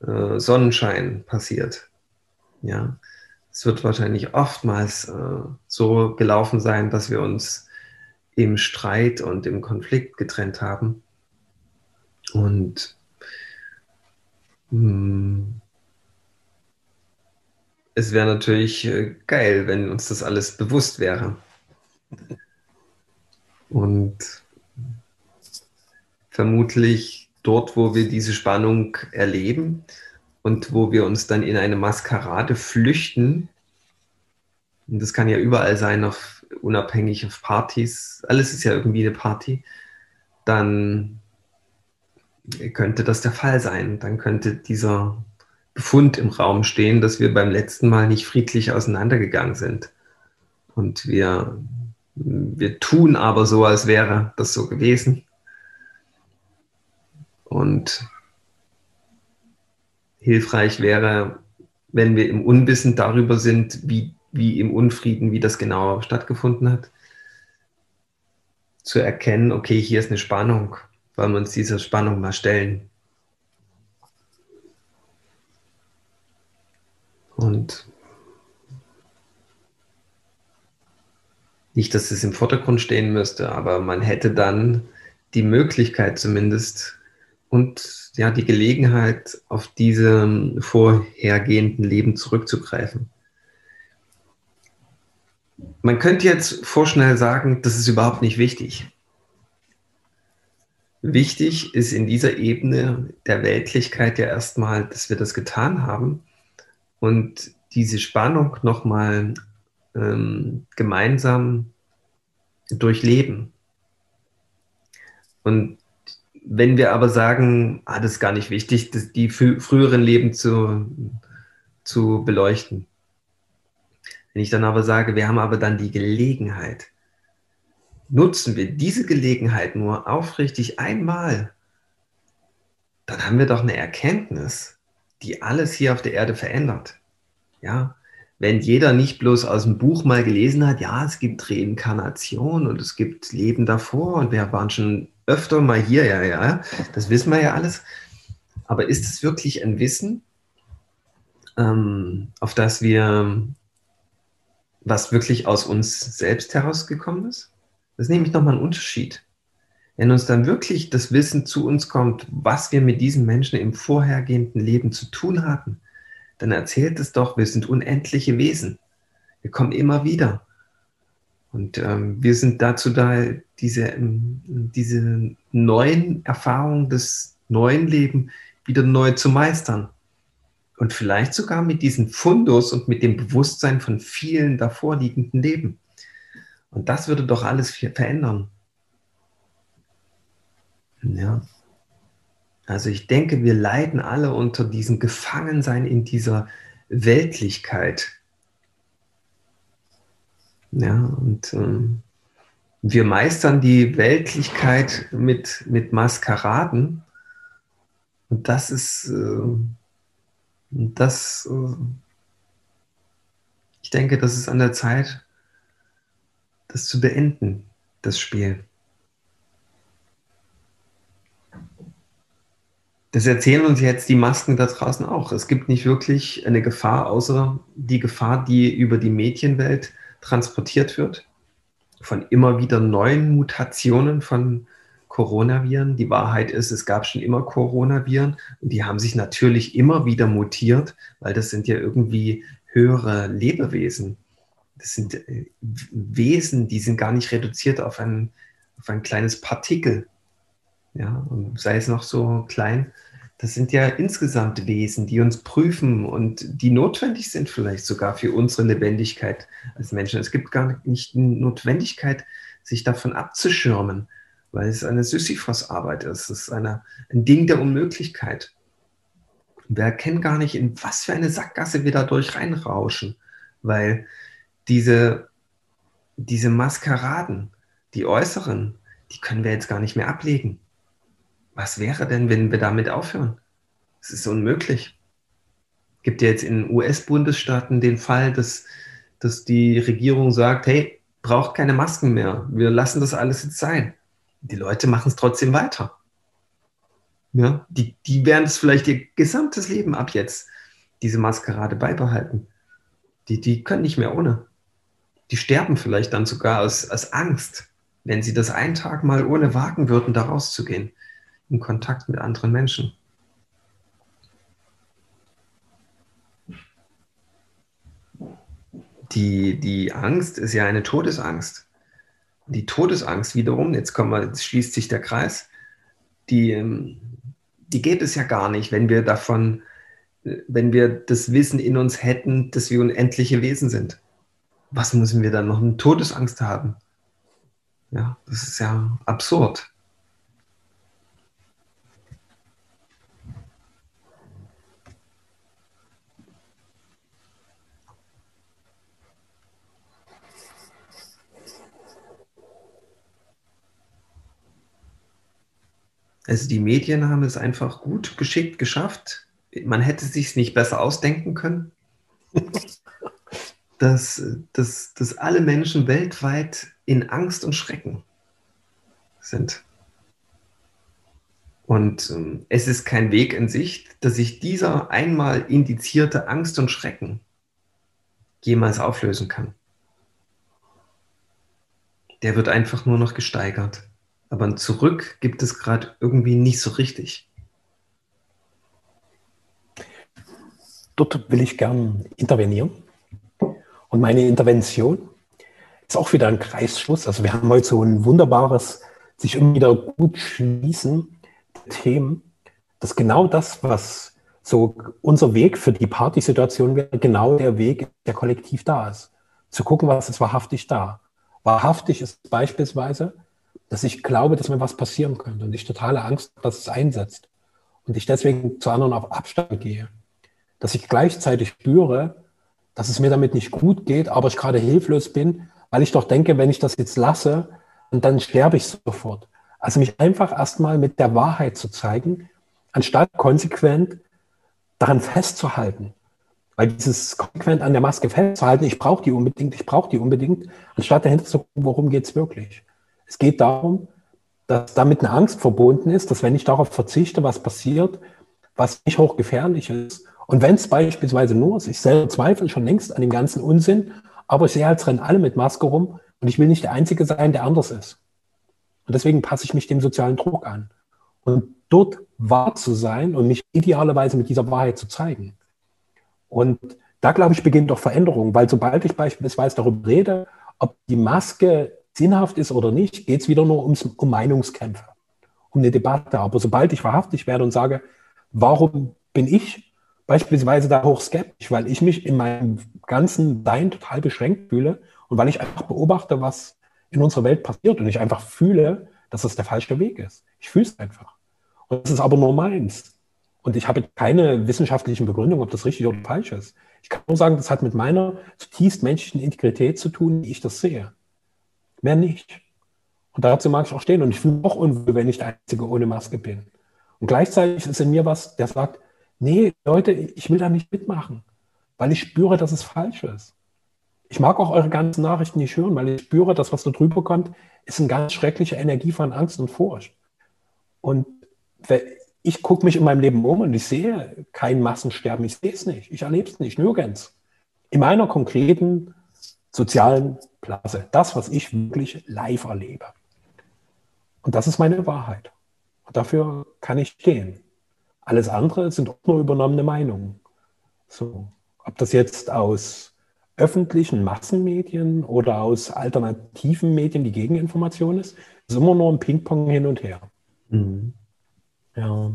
äh, Sonnenschein passiert. Ja, es wird wahrscheinlich oftmals äh, so gelaufen sein, dass wir uns im Streit und im Konflikt getrennt haben. Und mh, hm, es wäre natürlich äh, geil, wenn uns das alles bewusst wäre. Und vermutlich dort, wo wir diese Spannung erleben und wo wir uns dann in eine Maskerade flüchten, und das kann ja überall sein, auf, unabhängig auf Partys, alles ist ja irgendwie eine Party, dann könnte das der Fall sein. Dann könnte dieser Befund im Raum stehen, dass wir beim letzten Mal nicht friedlich auseinandergegangen sind. Und wir, wir tun aber so, als wäre das so gewesen. Und hilfreich wäre, wenn wir im Unwissen darüber sind, wie, wie im Unfrieden, wie das genau stattgefunden hat, zu erkennen, okay, hier ist eine Spannung, wollen wir uns dieser Spannung mal stellen. Und nicht, dass es im Vordergrund stehen müsste, aber man hätte dann die Möglichkeit zumindest und ja, die Gelegenheit, auf diese vorhergehenden Leben zurückzugreifen. Man könnte jetzt vorschnell sagen, das ist überhaupt nicht wichtig. Wichtig ist in dieser Ebene der Weltlichkeit ja erstmal, dass wir das getan haben und diese Spannung nochmal ähm, gemeinsam durchleben. Und wenn wir aber sagen, ah, das ist gar nicht wichtig, das, die früheren Leben zu, zu beleuchten. Wenn ich dann aber sage, wir haben aber dann die Gelegenheit, nutzen wir diese Gelegenheit nur aufrichtig einmal, dann haben wir doch eine Erkenntnis, die alles hier auf der Erde verändert. Ja, wenn jeder nicht bloß aus dem Buch mal gelesen hat, ja, es gibt Reinkarnation und es gibt Leben davor und wir waren schon öfter mal hier, ja, ja, das wissen wir ja alles. Aber ist es wirklich ein Wissen, ähm, auf das wir, was wirklich aus uns selbst herausgekommen ist? Das ist nämlich nochmal ein Unterschied. Wenn uns dann wirklich das Wissen zu uns kommt, was wir mit diesen Menschen im vorhergehenden Leben zu tun hatten, dann erzählt es doch, wir sind unendliche Wesen. Wir kommen immer wieder. Und ähm, wir sind dazu da, diese, ähm, diese neuen Erfahrungen des neuen Lebens wieder neu zu meistern. Und vielleicht sogar mit diesem Fundus und mit dem Bewusstsein von vielen davorliegenden Leben. Und das würde doch alles verändern. Ja. Also ich denke, wir leiden alle unter diesem Gefangensein in dieser Weltlichkeit. Ja, und ähm, wir meistern die Weltlichkeit mit, mit Maskeraden. Und das ist, äh, das, äh, ich denke, das ist an der Zeit, das zu beenden, das Spiel. Das erzählen uns jetzt die Masken da draußen auch. Es gibt nicht wirklich eine Gefahr, außer die Gefahr, die über die Medienwelt transportiert wird, von immer wieder neuen Mutationen von Coronaviren. Die Wahrheit ist, es gab schon immer Coronaviren und die haben sich natürlich immer wieder mutiert, weil das sind ja irgendwie höhere Lebewesen. Das sind äh, Wesen, die sind gar nicht reduziert auf ein, auf ein kleines Partikel. Ja, sei es noch so klein, das sind ja insgesamt Wesen, die uns prüfen und die notwendig sind vielleicht sogar für unsere Lebendigkeit als Menschen. Es gibt gar nicht die Notwendigkeit, sich davon abzuschirmen, weil es eine Sisyphos-Arbeit ist. Es ist eine, ein Ding der Unmöglichkeit. Wir erkennen gar nicht, in was für eine Sackgasse wir dadurch reinrauschen, weil diese, diese Maskeraden, die äußeren, die können wir jetzt gar nicht mehr ablegen. Was wäre denn, wenn wir damit aufhören? Es ist unmöglich. Es gibt ja jetzt in US-Bundesstaaten den Fall, dass, dass die Regierung sagt, hey, braucht keine Masken mehr. Wir lassen das alles jetzt sein. Die Leute machen es trotzdem weiter. Ja, die, die werden es vielleicht ihr gesamtes Leben ab jetzt, diese Maskerade beibehalten. Die, die können nicht mehr ohne. Die sterben vielleicht dann sogar aus, aus Angst, wenn sie das einen Tag mal ohne wagen würden, da rauszugehen, in Kontakt mit anderen Menschen. Die, die Angst ist ja eine Todesangst. Die Todesangst wiederum, jetzt, kommen wir, jetzt schließt sich der Kreis, die, ähm, die geht es ja gar nicht, wenn wir davon, wenn wir das Wissen in uns hätten, dass wir unendliche Wesen sind. Was müssen wir dann noch eine Todesangst haben? Ja, das ist ja absurd. Also die Medien haben es einfach gut geschickt geschafft. Man hätte es sich nicht besser ausdenken können, [LAUGHS] dass, dass, dass alle Menschen weltweit in Angst und Schrecken sind. Und ähm, es ist kein Weg in Sicht, dass sich dieser einmal indizierte Angst und Schrecken jemals auflösen kann. Der wird einfach nur noch gesteigert. Aber ein Zurück gibt es gerade irgendwie nicht so richtig.
Dort will ich gern intervenieren. Und meine Intervention ist auch wieder ein Kreisschluss. Also wir haben heute so ein wunderbares, sich immer wieder gut schließen Themen, dass genau das, was so unser Weg für die Partysituation wäre, genau der Weg, der kollektiv da ist. Zu gucken, was ist wahrhaftig da. Wahrhaftig ist beispielsweise, dass ich glaube, dass mir was passieren könnte und ich totale Angst habe, dass es einsetzt. Und ich deswegen zu anderen auf Abstand gehe. Dass ich gleichzeitig spüre, dass es mir damit nicht gut geht, aber ich gerade hilflos bin, weil ich doch denke, wenn ich das jetzt lasse, dann sterbe ich sofort. Also mich einfach erstmal mit der Wahrheit zu zeigen, anstatt konsequent daran festzuhalten. Weil dieses konsequent an der Maske festzuhalten, ich brauche die unbedingt, ich brauche die unbedingt, anstatt dahinter zu gucken, worum geht es wirklich. Es geht darum, dass damit eine Angst verbunden ist, dass wenn ich darauf verzichte, was passiert, was nicht hochgefährlich ist. Und wenn es beispielsweise nur ist, ich selber zweifle schon längst an dem ganzen Unsinn, aber ich sehe halt, es rennen alle mit Maske rum und ich will nicht der Einzige sein, der anders ist. Und deswegen passe ich mich dem sozialen Druck an. Und dort wahr zu sein und mich idealerweise mit dieser Wahrheit zu zeigen. Und da, glaube ich, beginnt doch Veränderung, weil sobald ich beispielsweise darüber rede, ob die Maske sinnhaft ist oder nicht, geht es wieder nur ums, um Meinungskämpfe, um eine Debatte. Aber sobald ich wahrhaftig werde und sage, warum bin ich beispielsweise da hochskeptisch, weil ich mich in meinem ganzen Sein total beschränkt fühle und weil ich einfach beobachte, was in unserer Welt passiert und ich einfach fühle, dass das der falsche Weg ist. Ich fühle es einfach. Und das ist aber nur meins. Und ich habe keine wissenschaftlichen Begründungen, ob das richtig oder falsch ist. Ich kann nur sagen, das hat mit meiner zutiefst menschlichen Integrität zu tun, wie ich das sehe. Mehr nicht. Und dazu mag ich auch stehen. Und ich fühle auch unwohl, wenn ich der Einzige ohne Maske bin. Und gleichzeitig ist in mir was, der sagt, nee, Leute, ich will da nicht mitmachen, weil ich spüre, dass es falsch ist. Ich mag auch eure ganzen Nachrichten nicht hören, weil ich spüre, dass was da drüber kommt, ist eine ganz schreckliche Energie von Angst und Furcht. Und ich gucke mich in meinem Leben um und ich sehe kein Massensterben. Ich sehe es nicht. Ich erlebe es nicht, nirgends. In meiner konkreten sozialen Blase. Das, was ich wirklich live erlebe. Und das ist meine Wahrheit. Und dafür kann ich stehen. Alles andere sind auch nur übernommene Meinungen. So, ob das jetzt aus öffentlichen Massenmedien oder aus alternativen Medien die Gegeninformation ist, ist immer nur ein Ping-Pong hin und her. Mhm. Ja.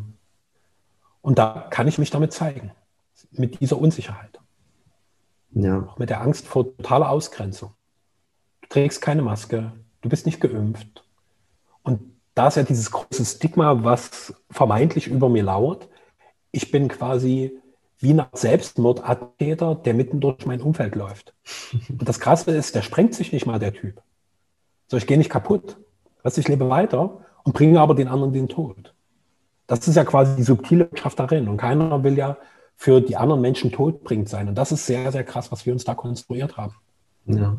Und da kann ich mich damit zeigen, mit dieser Unsicherheit. Ja. Auch mit der Angst vor totaler Ausgrenzung. Du trägst keine Maske, du bist nicht geimpft. Und da ist ja dieses große Stigma, was vermeintlich über mir lauert. Ich bin quasi wie ein Selbstmordattentäter, der mitten durch mein Umfeld läuft. [LAUGHS] Und das Krasse ist, der sprengt sich nicht mal, der Typ. So, ich gehe nicht kaputt. Also ich lebe weiter und bringe aber den anderen den Tod. Das ist ja quasi die subtile Kraft darin. Und keiner will ja für die anderen Menschen todbringend sein. Und das ist sehr, sehr krass, was wir uns da konstruiert haben. Ja.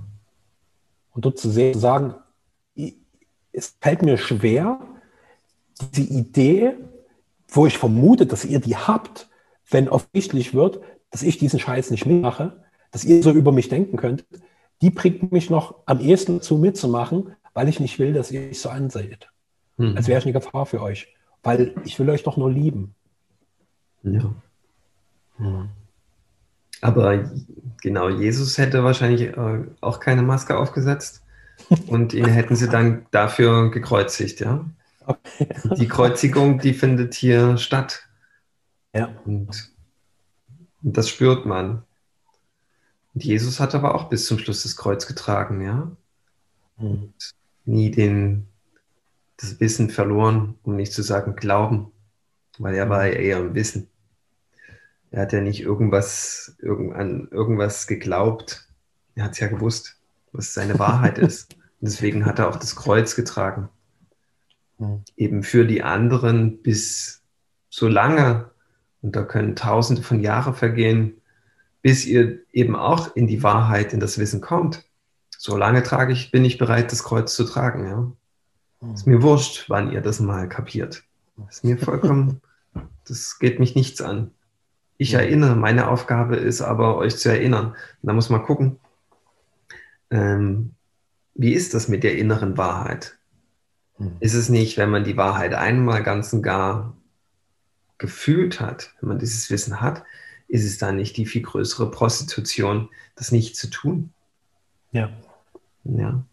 Und dort zu sehen, zu sagen, es fällt mir schwer, diese Idee, wo ich vermute, dass ihr die habt, wenn offensichtlich wird, dass ich diesen Scheiß nicht mitmache, dass ihr so über mich denken könnt, die bringt mich noch am ehesten dazu mitzumachen, weil ich nicht will, dass ihr mich so anseht. Hm. Als wäre ich eine Gefahr für euch. Weil ich will euch doch nur lieben.
Ja. Hm. Aber genau, Jesus hätte wahrscheinlich äh, auch keine Maske aufgesetzt [LAUGHS] und ihn hätten sie dann dafür gekreuzigt, ja. Okay. Die Kreuzigung, die findet hier statt. Ja. Und, und das spürt man. Und Jesus hat aber auch bis zum Schluss das Kreuz getragen, ja. Und nie den, das Wissen verloren, um nicht zu sagen Glauben, weil er war ja eher im Wissen. Er hat ja nicht irgendwas, irgend, an irgendwas geglaubt. Er hat es ja gewusst, was seine Wahrheit ist. Und [LAUGHS] deswegen hat er auch das Kreuz getragen. Mhm. Eben für die anderen bis so lange, und da können tausende von Jahren vergehen, bis ihr eben auch in die Wahrheit, in das Wissen kommt. So lange trage ich, bin ich bereit, das Kreuz zu tragen. Ja? Mhm. Ist mir wurscht, wann ihr das mal kapiert. Ist mir vollkommen, [LAUGHS] das geht mich nichts an. Ich erinnere, meine Aufgabe ist aber, euch zu erinnern. Und da muss man gucken, ähm, wie ist das mit der inneren Wahrheit? Hm. Ist es nicht, wenn man die Wahrheit einmal ganz und gar gefühlt hat, wenn man dieses Wissen hat, ist es dann nicht die viel größere Prostitution, das nicht zu tun?
Ja. Ja.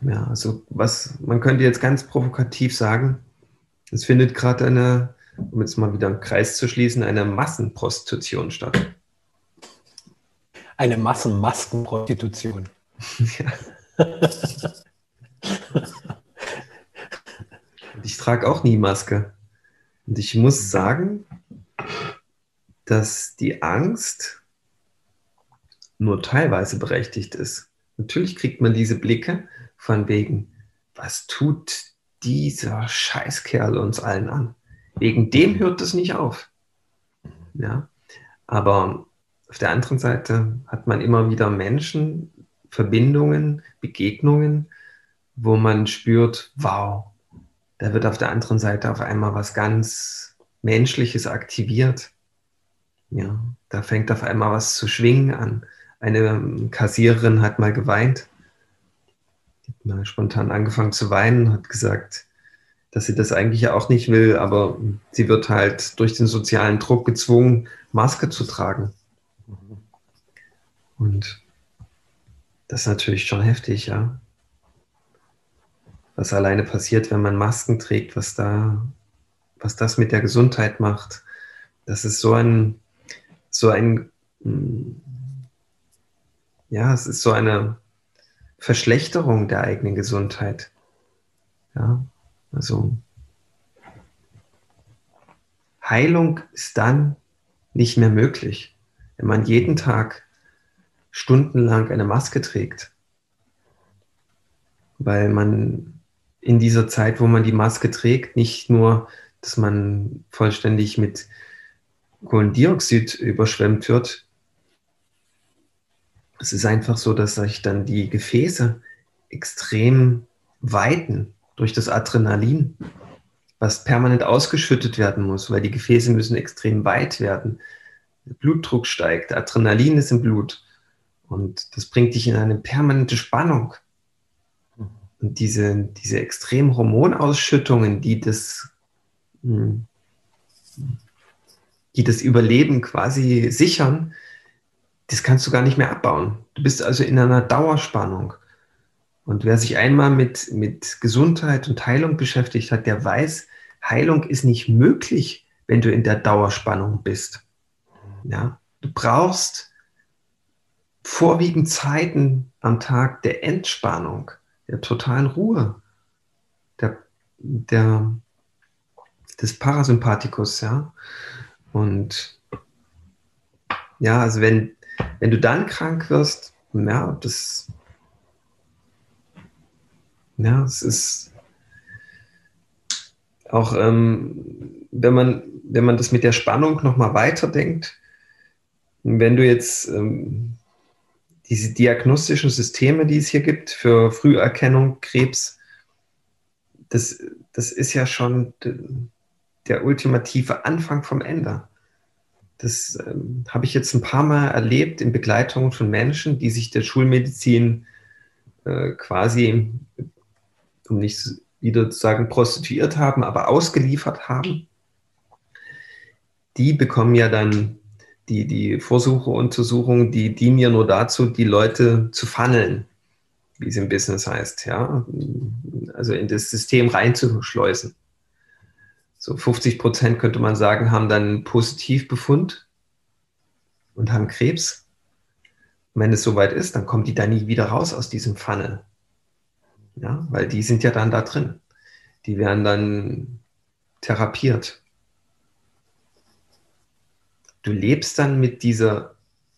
Ja, also was, man könnte jetzt ganz provokativ sagen, es findet gerade eine, um jetzt mal wieder einen Kreis zu schließen, eine Massenprostitution statt.
Eine Massenmaskenprostitution. [LAUGHS] ja.
Ich trage auch nie Maske. Und ich muss sagen, dass die Angst nur teilweise berechtigt ist. Natürlich kriegt man diese Blicke, von wegen, was tut dieser Scheißkerl uns allen an? Wegen dem hört es nicht auf. Ja, aber auf der anderen Seite hat man immer wieder Menschen, Verbindungen, Begegnungen, wo man spürt, wow, da wird auf der anderen Seite auf einmal was ganz Menschliches aktiviert. Ja, da fängt auf einmal was zu schwingen an. Eine Kassiererin hat mal geweint mal spontan angefangen zu weinen, hat gesagt, dass sie das eigentlich ja auch nicht will, aber sie wird halt durch den sozialen Druck gezwungen, Maske zu tragen. Und das ist natürlich schon heftig, ja. Was alleine passiert, wenn man Masken trägt, was da, was das mit der Gesundheit macht. Das ist so ein, so ein, hm, ja, es ist so eine Verschlechterung der eigenen Gesundheit. Ja, also Heilung ist dann nicht mehr möglich, wenn man jeden Tag stundenlang eine Maske trägt, weil man in dieser Zeit, wo man die Maske trägt, nicht nur, dass man vollständig mit Kohlendioxid überschwemmt wird, es ist einfach so, dass sich dann die Gefäße extrem weiten durch das Adrenalin, was permanent ausgeschüttet werden muss, weil die Gefäße müssen extrem weit werden. Der Blutdruck steigt, Adrenalin ist im Blut und das bringt dich in eine permanente Spannung. Und diese, diese extremen Hormonausschüttungen, die das, hm, die das Überleben quasi sichern, das kannst du gar nicht mehr abbauen. Du bist also in einer Dauerspannung. Und wer sich einmal mit, mit Gesundheit und Heilung beschäftigt hat, der weiß, Heilung ist nicht möglich, wenn du in der Dauerspannung bist. Ja? Du brauchst vorwiegend Zeiten am Tag der Entspannung, der totalen Ruhe. der, der, des Parasympathikus, ja. Und ja, also wenn, wenn du dann krank wirst, ja, das, ja, es ist auch, ähm, wenn man, wenn man das mit der Spannung nochmal weiterdenkt, wenn du jetzt ähm, diese diagnostischen Systeme, die es hier gibt für Früherkennung, Krebs, das, das ist ja schon der ultimative Anfang vom Ende. Das ähm, habe ich jetzt ein paar Mal erlebt in Begleitung von Menschen, die sich der Schulmedizin äh, quasi, um nicht wieder zu sagen, prostituiert haben, aber ausgeliefert haben. Die bekommen ja dann die, die Vorsuche, Untersuchungen, die dienen ja nur dazu, die Leute zu funneln, wie es im Business heißt, ja. Also in das System reinzuschleusen. So 50 Prozent könnte man sagen, haben dann Positivbefund und haben Krebs. Und wenn es soweit ist, dann kommen die da nie wieder raus aus diesem Funnel. Ja, weil die sind ja dann da drin. Die werden dann therapiert du lebst dann mit dieser,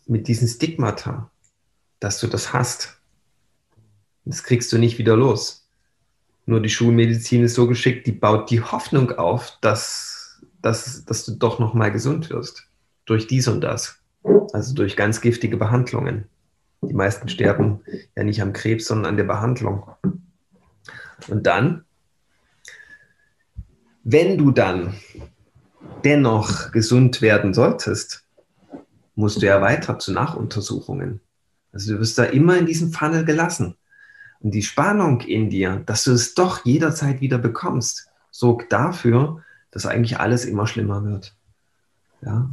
mit diesen Stigmata, dass du das hast. Das kriegst du nicht wieder los. Nur die Schulmedizin ist so geschickt, die baut die Hoffnung auf, dass, dass, dass du doch noch mal gesund wirst. Durch dies und das. Also durch ganz giftige Behandlungen. Die meisten sterben ja nicht am Krebs, sondern an der Behandlung. Und dann, wenn du dann dennoch gesund werden solltest, musst du ja weiter zu Nachuntersuchungen. Also du wirst da immer in diesem Funnel gelassen. Und die Spannung in dir, dass du es doch jederzeit wieder bekommst, sorgt dafür, dass eigentlich alles immer schlimmer wird. Ja.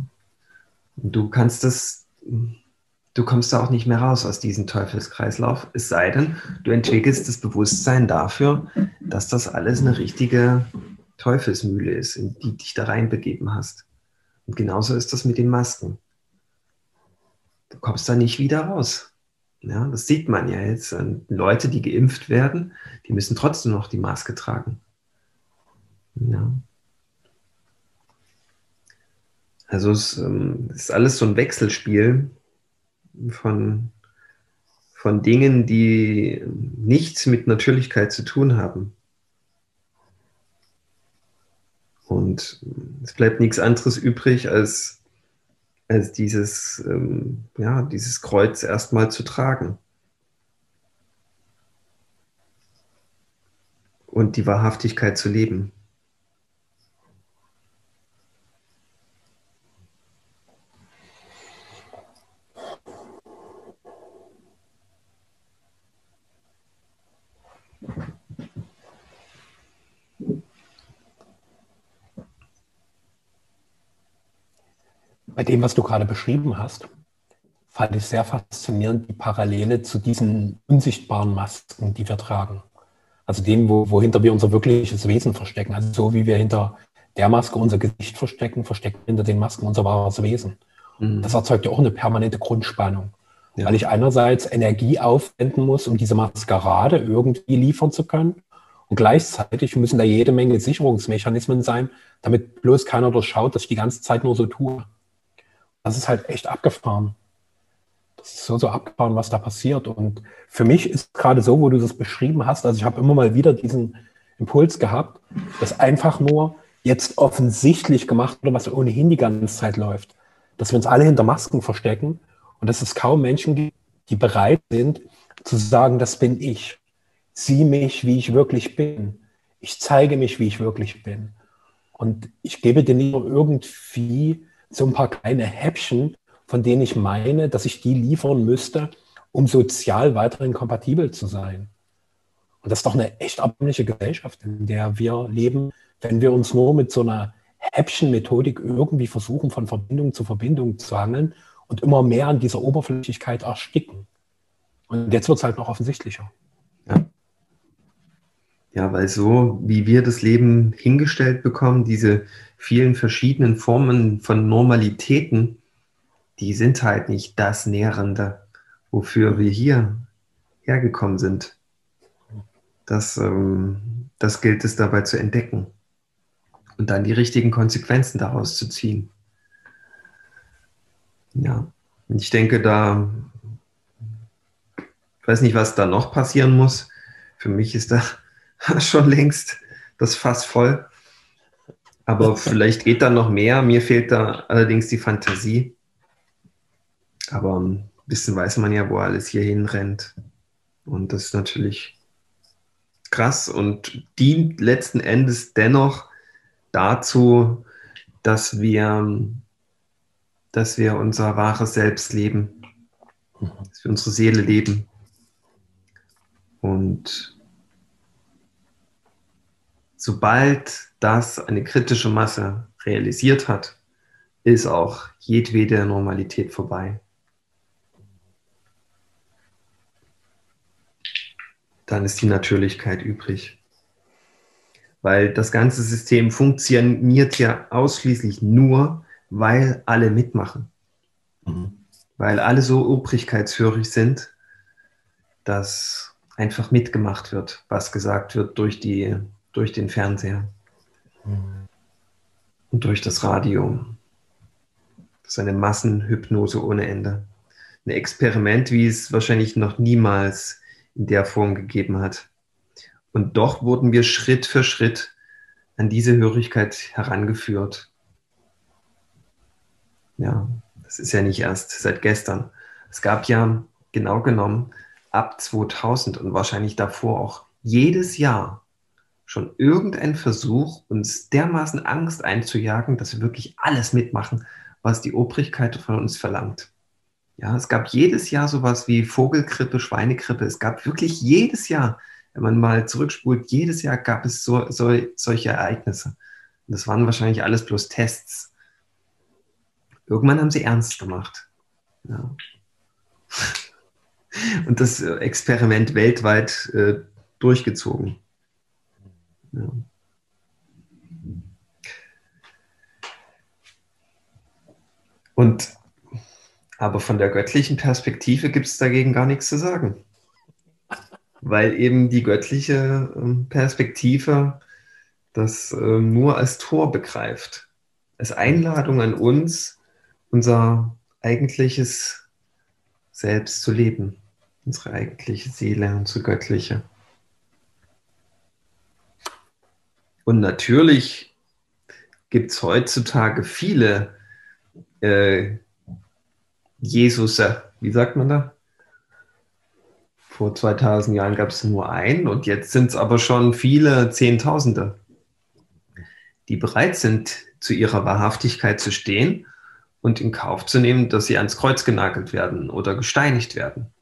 Und du kannst das, du kommst da auch nicht mehr raus aus diesem Teufelskreislauf, es sei denn, du entwickelst das Bewusstsein dafür, dass das alles eine richtige Teufelsmühle ist, in die dich da reinbegeben hast. Und genauso ist das mit den Masken. Du kommst da nicht wieder raus. Ja, das sieht man ja jetzt. Leute, die geimpft werden, die müssen trotzdem noch die Maske tragen. Ja. Also es ähm, ist alles so ein Wechselspiel von, von Dingen, die nichts mit Natürlichkeit zu tun haben. Und es bleibt nichts anderes übrig, als, als dieses, ähm, ja, dieses Kreuz erstmal zu tragen. Und die Wahrhaftigkeit zu leben.
Bei dem, was du gerade beschrieben hast, fand ich sehr faszinierend die Parallele zu diesen unsichtbaren Masken, die wir tragen. Also dem, wo, wohinter wir unser wirkliches Wesen verstecken. Also so wie wir hinter der Maske unser Gesicht verstecken, verstecken hinter den Masken unser wahres Wesen. Mhm. Das erzeugt ja auch eine permanente Grundspannung. Ja. Weil ich einerseits Energie aufwenden muss, um diese Maskerade irgendwie liefern zu können. Und gleichzeitig müssen da jede Menge Sicherungsmechanismen sein, damit bloß keiner durchschaut, dass ich die ganze Zeit nur so tue. Das ist halt echt abgefahren. Das ist so, so abgefahren, was da passiert. Und für mich ist gerade so, wo du das beschrieben hast, also ich habe immer mal wieder diesen Impuls gehabt, dass einfach nur jetzt offensichtlich gemacht wird, was ohnehin die ganze Zeit läuft. Dass wir uns alle hinter Masken verstecken und dass es kaum Menschen gibt, die bereit sind zu sagen, das bin ich. Sieh mich, wie ich wirklich bin. Ich zeige mich, wie ich wirklich bin. Und ich gebe dir nicht nur irgendwie so ein paar kleine Häppchen, von denen ich meine, dass ich die liefern müsste, um sozial weiterhin kompatibel zu sein. Und das ist doch eine echt erbärmliche Gesellschaft, in der wir leben, wenn wir uns nur mit so einer Häppchen-Methodik irgendwie versuchen, von Verbindung zu Verbindung zu hangeln und immer mehr an dieser Oberflächlichkeit ersticken. Und jetzt wird es halt noch offensichtlicher.
Ja. weil so, wie wir das Leben hingestellt bekommen, diese vielen verschiedenen Formen von Normalitäten, die sind halt nicht das Nährende, wofür wir hier hergekommen sind. das, ähm, das gilt es dabei zu entdecken und dann die richtigen Konsequenzen daraus zu ziehen. Ja, ich denke, da, ich weiß nicht, was da noch passieren muss. Für mich ist da [LAUGHS] schon längst das Fass voll. Aber [LAUGHS] vielleicht geht da noch mehr. Mir fehlt da allerdings die Fantasie. Aber ein bisschen weiß man ja, wo alles hier hinrennt. Und das ist natürlich krass und dient letzten Endes dennoch dazu, dass wir, dass wir unser wahres Selbst leben, dass wir unsere Seele leben. Und sobald das eine kritische Masse realisiert hat, ist auch jedwede Normalität vorbei. Dann ist die Natürlichkeit übrig weil das ganze System funktioniert ja ausschließlich nur, weil alle mitmachen. Mhm. Weil alle so obrigkeitshörig sind, dass einfach mitgemacht wird, was gesagt wird durch, die, durch den Fernseher und durch das Radio. Das ist eine Massenhypnose ohne Ende. Ein Experiment, wie es wahrscheinlich noch niemals in der Form gegeben hat. Und doch wurden wir Schritt für Schritt an diese Hörigkeit herangeführt. Ja, das ist ja nicht erst seit gestern. Es gab ja genau genommen ab 2000 und wahrscheinlich davor auch jedes Jahr schon irgendein Versuch, uns dermaßen Angst einzujagen, dass wir wirklich alles mitmachen, was die Obrigkeit von uns verlangt. Ja, es gab jedes Jahr sowas wie Vogelgrippe, Schweinegrippe. Es gab wirklich jedes Jahr wenn man mal zurückspult, jedes Jahr gab es so, so, solche Ereignisse. Und das waren wahrscheinlich alles bloß Tests. Irgendwann haben sie ernst gemacht. Ja. [LAUGHS] Und das Experiment weltweit äh, durchgezogen. Ja. Und aber von der göttlichen Perspektive gibt es dagegen gar nichts zu sagen weil eben die göttliche ähm, Perspektive das ähm, nur als Tor begreift, als Einladung an uns, unser eigentliches Selbst zu leben, unsere eigentliche Seele, unsere göttliche. Und natürlich gibt es heutzutage viele äh, Jesuser, wie sagt man da? Vor 2000 Jahren gab es nur einen und jetzt sind es aber schon viele Zehntausende, die bereit sind, zu ihrer Wahrhaftigkeit zu stehen und in Kauf zu nehmen, dass sie ans Kreuz genagelt werden oder gesteinigt werden.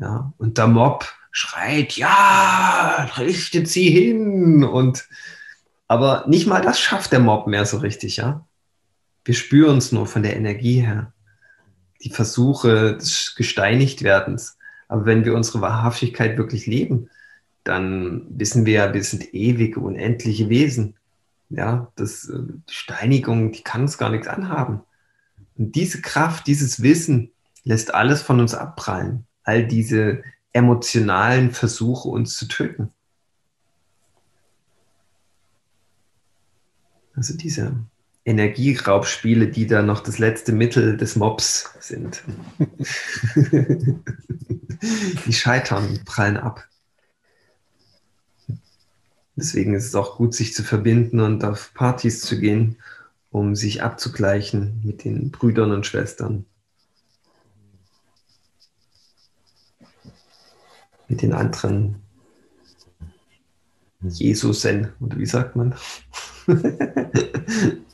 Ja, und der Mob schreit, ja, richtet sie hin und aber nicht mal das schafft der Mob mehr so richtig, ja. Wir spüren es nur von der Energie her. Die Versuche des Gesteinigtwerdens aber wenn wir unsere Wahrhaftigkeit wirklich leben, dann wissen wir ja, wir sind ewige, unendliche Wesen. Ja, das, äh, die Steinigung, die kann uns gar nichts anhaben. Und diese Kraft, dieses Wissen lässt alles von uns abprallen. All diese emotionalen Versuche, uns zu töten. Also diese Energieraubspiele, die da noch das letzte Mittel des Mobs sind. [LAUGHS] die scheitern, prallen ab. Deswegen ist es auch gut, sich zu verbinden und auf Partys zu gehen, um sich abzugleichen mit den Brüdern und Schwestern. Mit den anderen Jesusen, oder wie sagt man? [LAUGHS]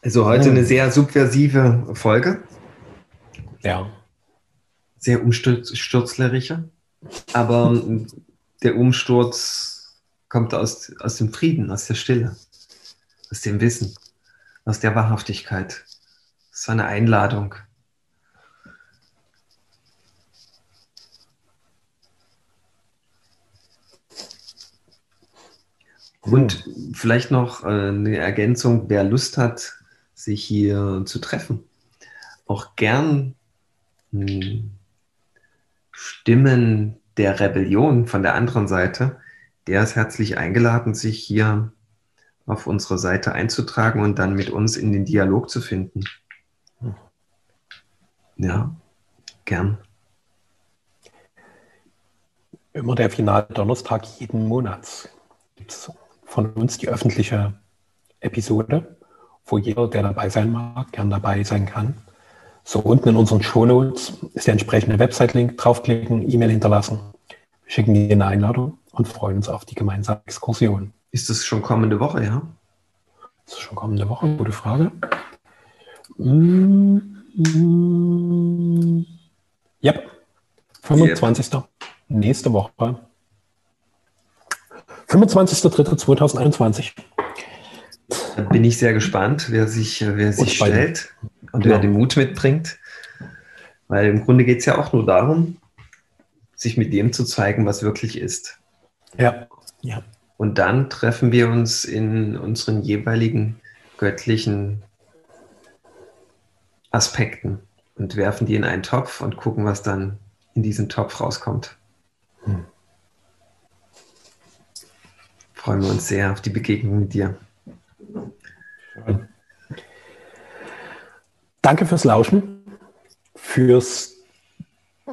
Also heute eine sehr subversive Folge.
Ja.
Sehr umstürzlerische. Aber der Umsturz kommt aus, aus dem Frieden, aus der Stille, aus dem Wissen, aus der Wahrhaftigkeit. Das ist eine Einladung. Und vielleicht noch äh, eine Ergänzung, wer Lust hat, sich hier zu treffen. Auch gern hm, Stimmen der Rebellion von der anderen Seite, der ist herzlich eingeladen, sich hier auf unsere Seite einzutragen und dann mit uns in den Dialog zu finden. Ja, gern.
Immer der finale Donnerstag jeden Monats gibt es von uns die öffentliche Episode, wo jeder, der dabei sein mag, gern dabei sein kann. So unten in unseren Shownotes ist der entsprechende Website-Link. Draufklicken, E-Mail hinterlassen. Wir schicken dir eine Einladung und freuen uns auf die gemeinsame Exkursion.
Ist das schon kommende Woche, ja?
Ist das schon kommende Woche? Gute Frage. Mm, mm, ja, 25. Yep. Nächste Woche. 25.03.2021.
Da bin ich sehr gespannt, wer sich, wer sich stellt und genau. wer den Mut mitbringt. Weil im Grunde geht es ja auch nur darum, sich mit dem zu zeigen, was wirklich ist.
Ja, ja.
Und dann treffen wir uns in unseren jeweiligen göttlichen Aspekten und werfen die in einen Topf und gucken, was dann in diesem Topf rauskommt. Hm. Freuen wir uns sehr auf die Begegnung mit dir.
Danke fürs Lauschen, fürs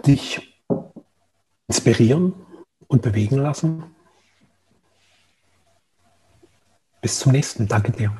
dich inspirieren und bewegen lassen. Bis zum nächsten. Danke dir.